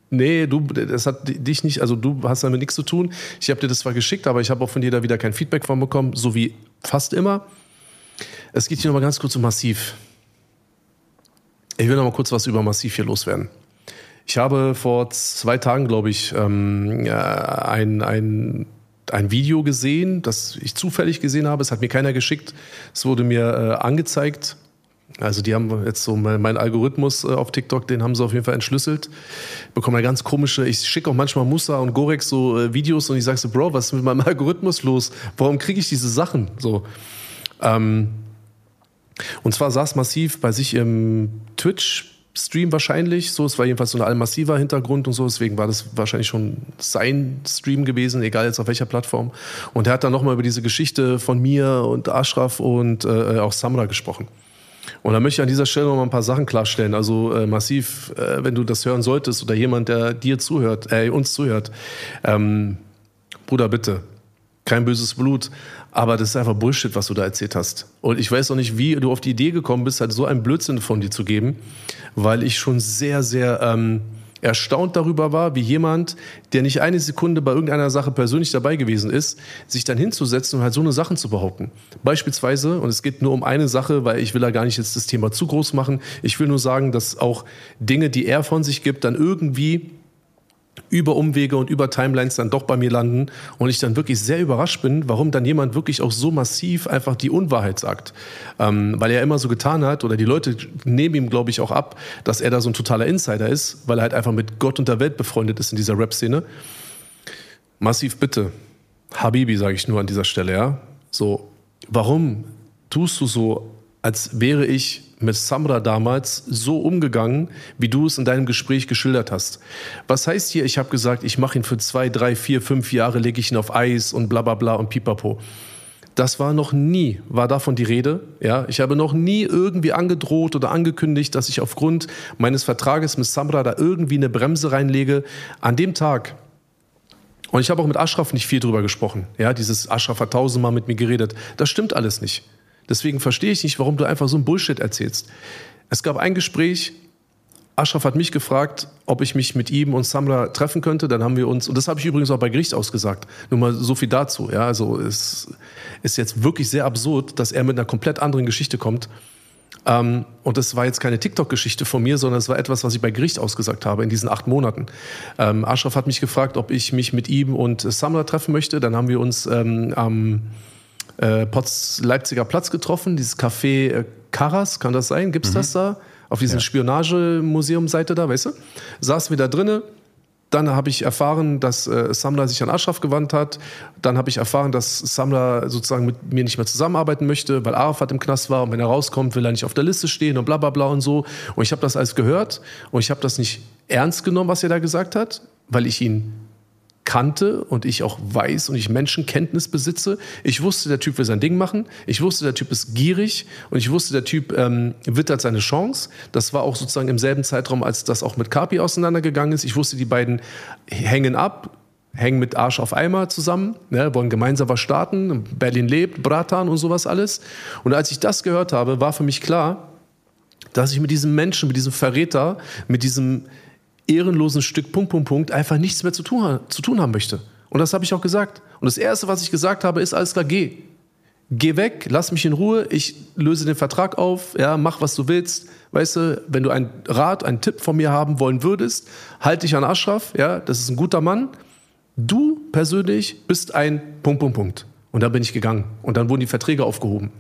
Nee, du, das hat dich nicht, also du hast damit nichts zu tun. Ich habe dir das zwar geschickt, aber ich habe auch von dir da wieder kein Feedback von bekommen, so wie fast immer. Es geht hier nochmal ganz kurz um Massiv. Ich will noch mal kurz was über Massiv hier loswerden. Ich habe vor zwei Tagen, glaube ich, ähm, ein, ein, ein Video gesehen, das ich zufällig gesehen habe. Es hat mir keiner geschickt. Es wurde mir äh, angezeigt. Also die haben jetzt so meinen Algorithmus äh, auf TikTok, den haben sie auf jeden Fall entschlüsselt. Ich bekomme eine ganz komische, ich schicke auch manchmal Musa und Gorex so äh, Videos und ich sage so, Bro, was ist mit meinem Algorithmus los? Warum kriege ich diese Sachen? So. Ähm, und zwar saß Massiv bei sich im Twitch-Stream wahrscheinlich. So, es war jedenfalls so ein allmassiver Hintergrund und so, deswegen war das wahrscheinlich schon sein Stream gewesen, egal jetzt auf welcher Plattform. Und er hat dann nochmal über diese Geschichte von mir und Ashraf und äh, auch Samra gesprochen. Und da möchte ich an dieser Stelle noch mal ein paar Sachen klarstellen. Also äh, massiv, äh, wenn du das hören solltest oder jemand, der dir zuhört, äh, uns zuhört, ähm, Bruder, bitte, kein böses Blut, aber das ist einfach Bullshit, was du da erzählt hast. Und ich weiß auch nicht, wie du auf die Idee gekommen bist, halt so einen Blödsinn von dir zu geben, weil ich schon sehr, sehr ähm, erstaunt darüber war, wie jemand, der nicht eine Sekunde bei irgendeiner Sache persönlich dabei gewesen ist, sich dann hinzusetzen und halt so eine Sachen zu behaupten. Beispielsweise, und es geht nur um eine Sache, weil ich will da gar nicht jetzt das Thema zu groß machen, ich will nur sagen, dass auch Dinge, die er von sich gibt, dann irgendwie über Umwege und über Timelines dann doch bei mir landen und ich dann wirklich sehr überrascht bin, warum dann jemand wirklich auch so massiv einfach die Unwahrheit sagt. Ähm, weil er immer so getan hat, oder die Leute nehmen ihm, glaube ich, auch ab, dass er da so ein totaler Insider ist, weil er halt einfach mit Gott und der Welt befreundet ist in dieser Rap-Szene. Massiv bitte. Habibi, sage ich nur an dieser Stelle, ja. So, warum tust du so, als wäre ich mit Samra damals so umgegangen, wie du es in deinem Gespräch geschildert hast. Was heißt hier, ich habe gesagt, ich mache ihn für zwei, drei, vier, fünf Jahre, lege ich ihn auf Eis und bla bla bla und pipapo. Das war noch nie, war davon die Rede. Ja, ich habe noch nie irgendwie angedroht oder angekündigt, dass ich aufgrund meines Vertrages mit Samra da irgendwie eine Bremse reinlege. An dem Tag, und ich habe auch mit Ashraf nicht viel drüber gesprochen. Ja, dieses Ashraf hat tausendmal mit mir geredet. Das stimmt alles nicht. Deswegen verstehe ich nicht, warum du einfach so ein Bullshit erzählst. Es gab ein Gespräch, Ashraf hat mich gefragt, ob ich mich mit ihm und Samra treffen könnte. Dann haben wir uns, und das habe ich übrigens auch bei Gericht ausgesagt. Nur mal so viel dazu. Ja, also es ist jetzt wirklich sehr absurd, dass er mit einer komplett anderen Geschichte kommt. Ähm, und das war jetzt keine TikTok-Geschichte von mir, sondern es war etwas, was ich bei Gericht ausgesagt habe in diesen acht Monaten. Ähm, Ashraf hat mich gefragt, ob ich mich mit ihm und Samra treffen möchte. Dann haben wir uns ähm, am äh, Potz Leipziger Platz getroffen, dieses Café äh, Karas, kann das sein? Gibt es mhm. das da? Auf diesen ja. Spionagemuseum-Seite da, weißt du? Saßen wir da drinnen. Dann habe ich erfahren, dass äh, Samla sich an Ashraf gewandt hat. Dann habe ich erfahren, dass Samla sozusagen mit mir nicht mehr zusammenarbeiten möchte, weil Arafat im Knast war und wenn er rauskommt, will er nicht auf der Liste stehen und bla bla bla und so. Und ich habe das alles gehört und ich habe das nicht ernst genommen, was er da gesagt hat, weil ich ihn kannte und ich auch weiß und ich Menschenkenntnis besitze. Ich wusste, der Typ will sein Ding machen. Ich wusste, der Typ ist gierig und ich wusste, der Typ ähm, wittert seine Chance. Das war auch sozusagen im selben Zeitraum, als das auch mit Kapi auseinandergegangen ist. Ich wusste, die beiden hängen ab, hängen mit Arsch auf Eimer zusammen, ne, wollen gemeinsam was starten, Berlin lebt, Bratan und sowas alles. Und als ich das gehört habe, war für mich klar, dass ich mit diesem Menschen, mit diesem Verräter, mit diesem ehrenlosen Stück Punkt, Punkt, Punkt einfach nichts mehr zu tun, zu tun haben möchte. Und das habe ich auch gesagt. Und das Erste, was ich gesagt habe, ist, alles klar, geh. Geh weg, lass mich in Ruhe, ich löse den Vertrag auf, ja, mach, was du willst. Weißt du, wenn du einen Rat, einen Tipp von mir haben wollen würdest, halt dich an Ashraf, ja, das ist ein guter Mann. Du persönlich bist ein Punkt, Punkt, Punkt. Und dann bin ich gegangen. Und dann wurden die Verträge aufgehoben.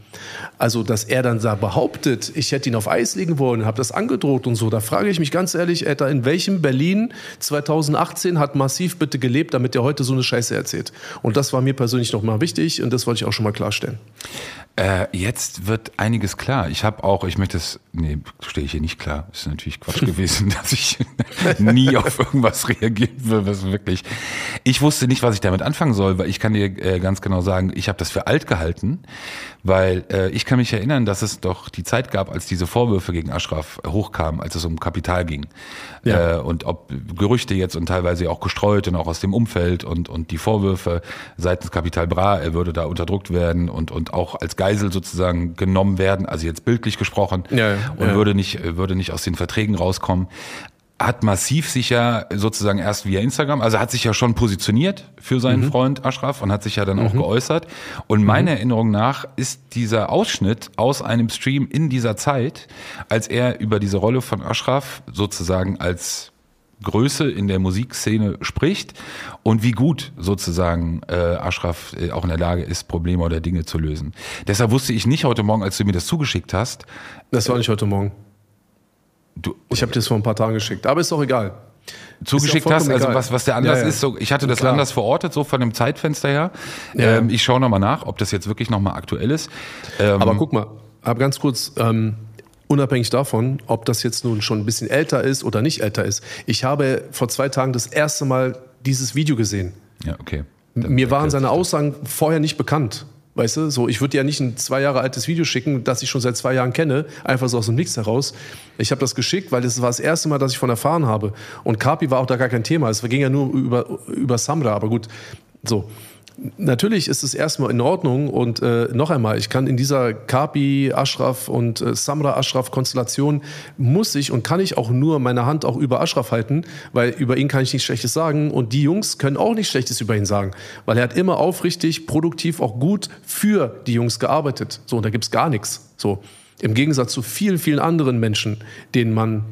Also, dass er dann da behauptet, ich hätte ihn auf Eis legen wollen, habe das angedroht und so, da frage ich mich ganz ehrlich, Alter, in welchem Berlin 2018 hat Massiv bitte gelebt, damit er heute so eine Scheiße erzählt? Und das war mir persönlich nochmal wichtig und das wollte ich auch schon mal klarstellen. Äh, jetzt wird einiges klar. Ich habe auch, ich möchte es, nee, stehe ich hier nicht klar. Ist natürlich Quatsch gewesen, dass ich nie auf irgendwas reagieren will, was wirklich. Ich wusste nicht, was ich damit anfangen soll, weil ich kann dir äh, ganz genau sagen, ich habe das für alt gehalten, weil äh, ich kann mich erinnern, dass es doch die Zeit gab, als diese Vorwürfe gegen Ashraf hochkamen, als es um Kapital ging. Ja. Äh, und ob Gerüchte jetzt und teilweise auch gestreut und auch aus dem Umfeld und, und die Vorwürfe seitens Kapital Bra, er würde da unterdrückt werden und, und auch als Geisel sozusagen genommen werden, also jetzt bildlich gesprochen, ja, ja, und würde nicht, würde nicht aus den Verträgen rauskommen hat massiv sich ja sozusagen erst via Instagram, also hat sich ja schon positioniert für seinen mhm. Freund Ashraf und hat sich ja dann auch mhm. geäußert. Und meiner mhm. Erinnerung nach ist dieser Ausschnitt aus einem Stream in dieser Zeit, als er über diese Rolle von Ashraf sozusagen als Größe in der Musikszene spricht und wie gut sozusagen äh, Ashraf äh, auch in der Lage ist, Probleme oder Dinge zu lösen. Deshalb wusste ich nicht heute Morgen, als du mir das zugeschickt hast. Das war nicht heute Morgen. Du, ich habe dir das vor ein paar Tagen geschickt, aber ist doch egal. Zugeschickt hast, also was, was der Anlass ja, ja. ist, so, ich hatte das Klar. anders verortet, so von dem Zeitfenster her. Ja. Ähm, ich schaue nochmal nach, ob das jetzt wirklich nochmal aktuell ist. Ähm, aber guck mal, aber ganz kurz, ähm, unabhängig davon, ob das jetzt nun schon ein bisschen älter ist oder nicht älter ist. Ich habe vor zwei Tagen das erste Mal dieses Video gesehen. Ja, okay. Dann Mir waren seine Aussagen vorher nicht bekannt. Weißt du, so, ich würde dir ja nicht ein zwei Jahre altes Video schicken, das ich schon seit zwei Jahren kenne, einfach so aus dem Nichts heraus. Ich habe das geschickt, weil das war das erste Mal, dass ich von erfahren habe. Und Kapi war auch da gar kein Thema. Es ging ja nur über, über Samra, aber gut, so. Natürlich ist es erstmal in Ordnung und äh, noch einmal, ich kann in dieser Kapi, Ashraf und äh, Samra Ashraf Konstellation muss ich und kann ich auch nur meine Hand auch über Ashraf halten, weil über ihn kann ich nichts Schlechtes sagen und die Jungs können auch nichts Schlechtes über ihn sagen, weil er hat immer aufrichtig, produktiv, auch gut für die Jungs gearbeitet. So, und da gibt's gar nichts. So. Im Gegensatz zu vielen, vielen anderen Menschen, denen man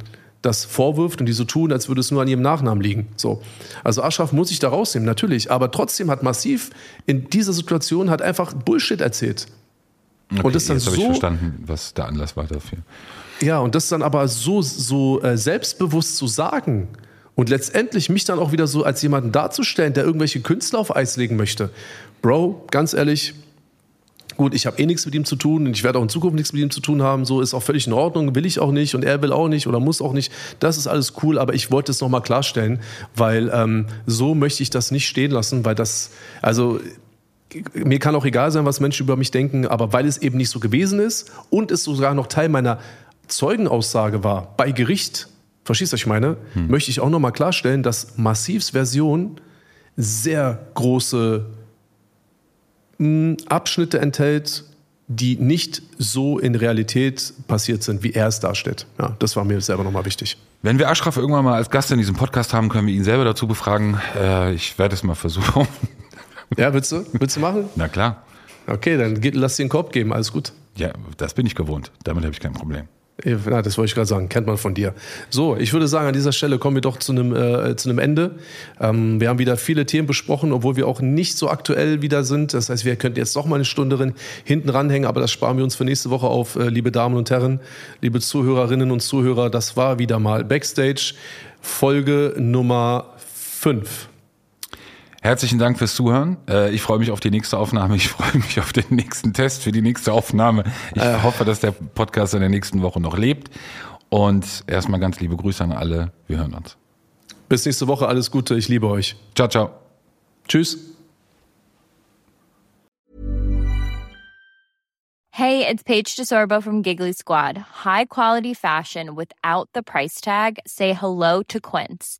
das vorwirft und die so tun, als würde es nur an ihrem Nachnamen liegen. So. Also Ashraf muss sich da rausnehmen, natürlich. Aber trotzdem hat Massiv in dieser Situation hat einfach Bullshit erzählt. Okay, und das dann jetzt so, ich verstanden, was der Anlass war dafür. Ja, und das dann aber so, so äh, selbstbewusst zu sagen und letztendlich mich dann auch wieder so als jemanden darzustellen, der irgendwelche Künstler auf Eis legen möchte. Bro, ganz ehrlich, gut, ich habe eh nichts mit ihm zu tun und ich werde auch in Zukunft nichts mit ihm zu tun haben. So ist auch völlig in Ordnung, will ich auch nicht und er will auch nicht oder muss auch nicht. Das ist alles cool, aber ich wollte es nochmal klarstellen, weil ähm, so möchte ich das nicht stehen lassen, weil das, also mir kann auch egal sein, was Menschen über mich denken, aber weil es eben nicht so gewesen ist und es sogar noch Teil meiner Zeugenaussage war bei Gericht, verstehst du, was ich meine, hm. möchte ich auch nochmal klarstellen, dass Massivs Version sehr große Abschnitte enthält, die nicht so in Realität passiert sind, wie er es darstellt. Ja, das war mir selber nochmal wichtig. Wenn wir Ashraf irgendwann mal als Gast in diesem Podcast haben, können wir ihn selber dazu befragen. Äh, ich werde es mal versuchen. Ja, willst du? Willst du machen? Na klar. Okay, dann lass dir den Korb geben, alles gut. Ja, das bin ich gewohnt. Damit habe ich kein Problem. Ja, das wollte ich gerade sagen, kennt man von dir. So, ich würde sagen, an dieser Stelle kommen wir doch zu einem, äh, zu einem Ende. Ähm, wir haben wieder viele Themen besprochen, obwohl wir auch nicht so aktuell wieder sind. Das heißt, wir könnten jetzt doch mal eine Stunde hinten ranhängen, aber das sparen wir uns für nächste Woche auf, äh, liebe Damen und Herren, liebe Zuhörerinnen und Zuhörer. Das war wieder mal Backstage, Folge Nummer 5. Herzlichen Dank fürs Zuhören. Äh, ich freue mich auf die nächste Aufnahme. Ich freue mich auf den nächsten Test für die nächste Aufnahme. Ich äh. hoffe, dass der Podcast in der nächsten Woche noch lebt. Und erstmal ganz liebe Grüße an alle. Wir hören uns. Bis nächste Woche. Alles Gute. Ich liebe euch. Ciao, ciao. Tschüss. Hey, it's Paige DeSorbo from Giggly Squad. High quality fashion without the price tag. Say hello to Quince.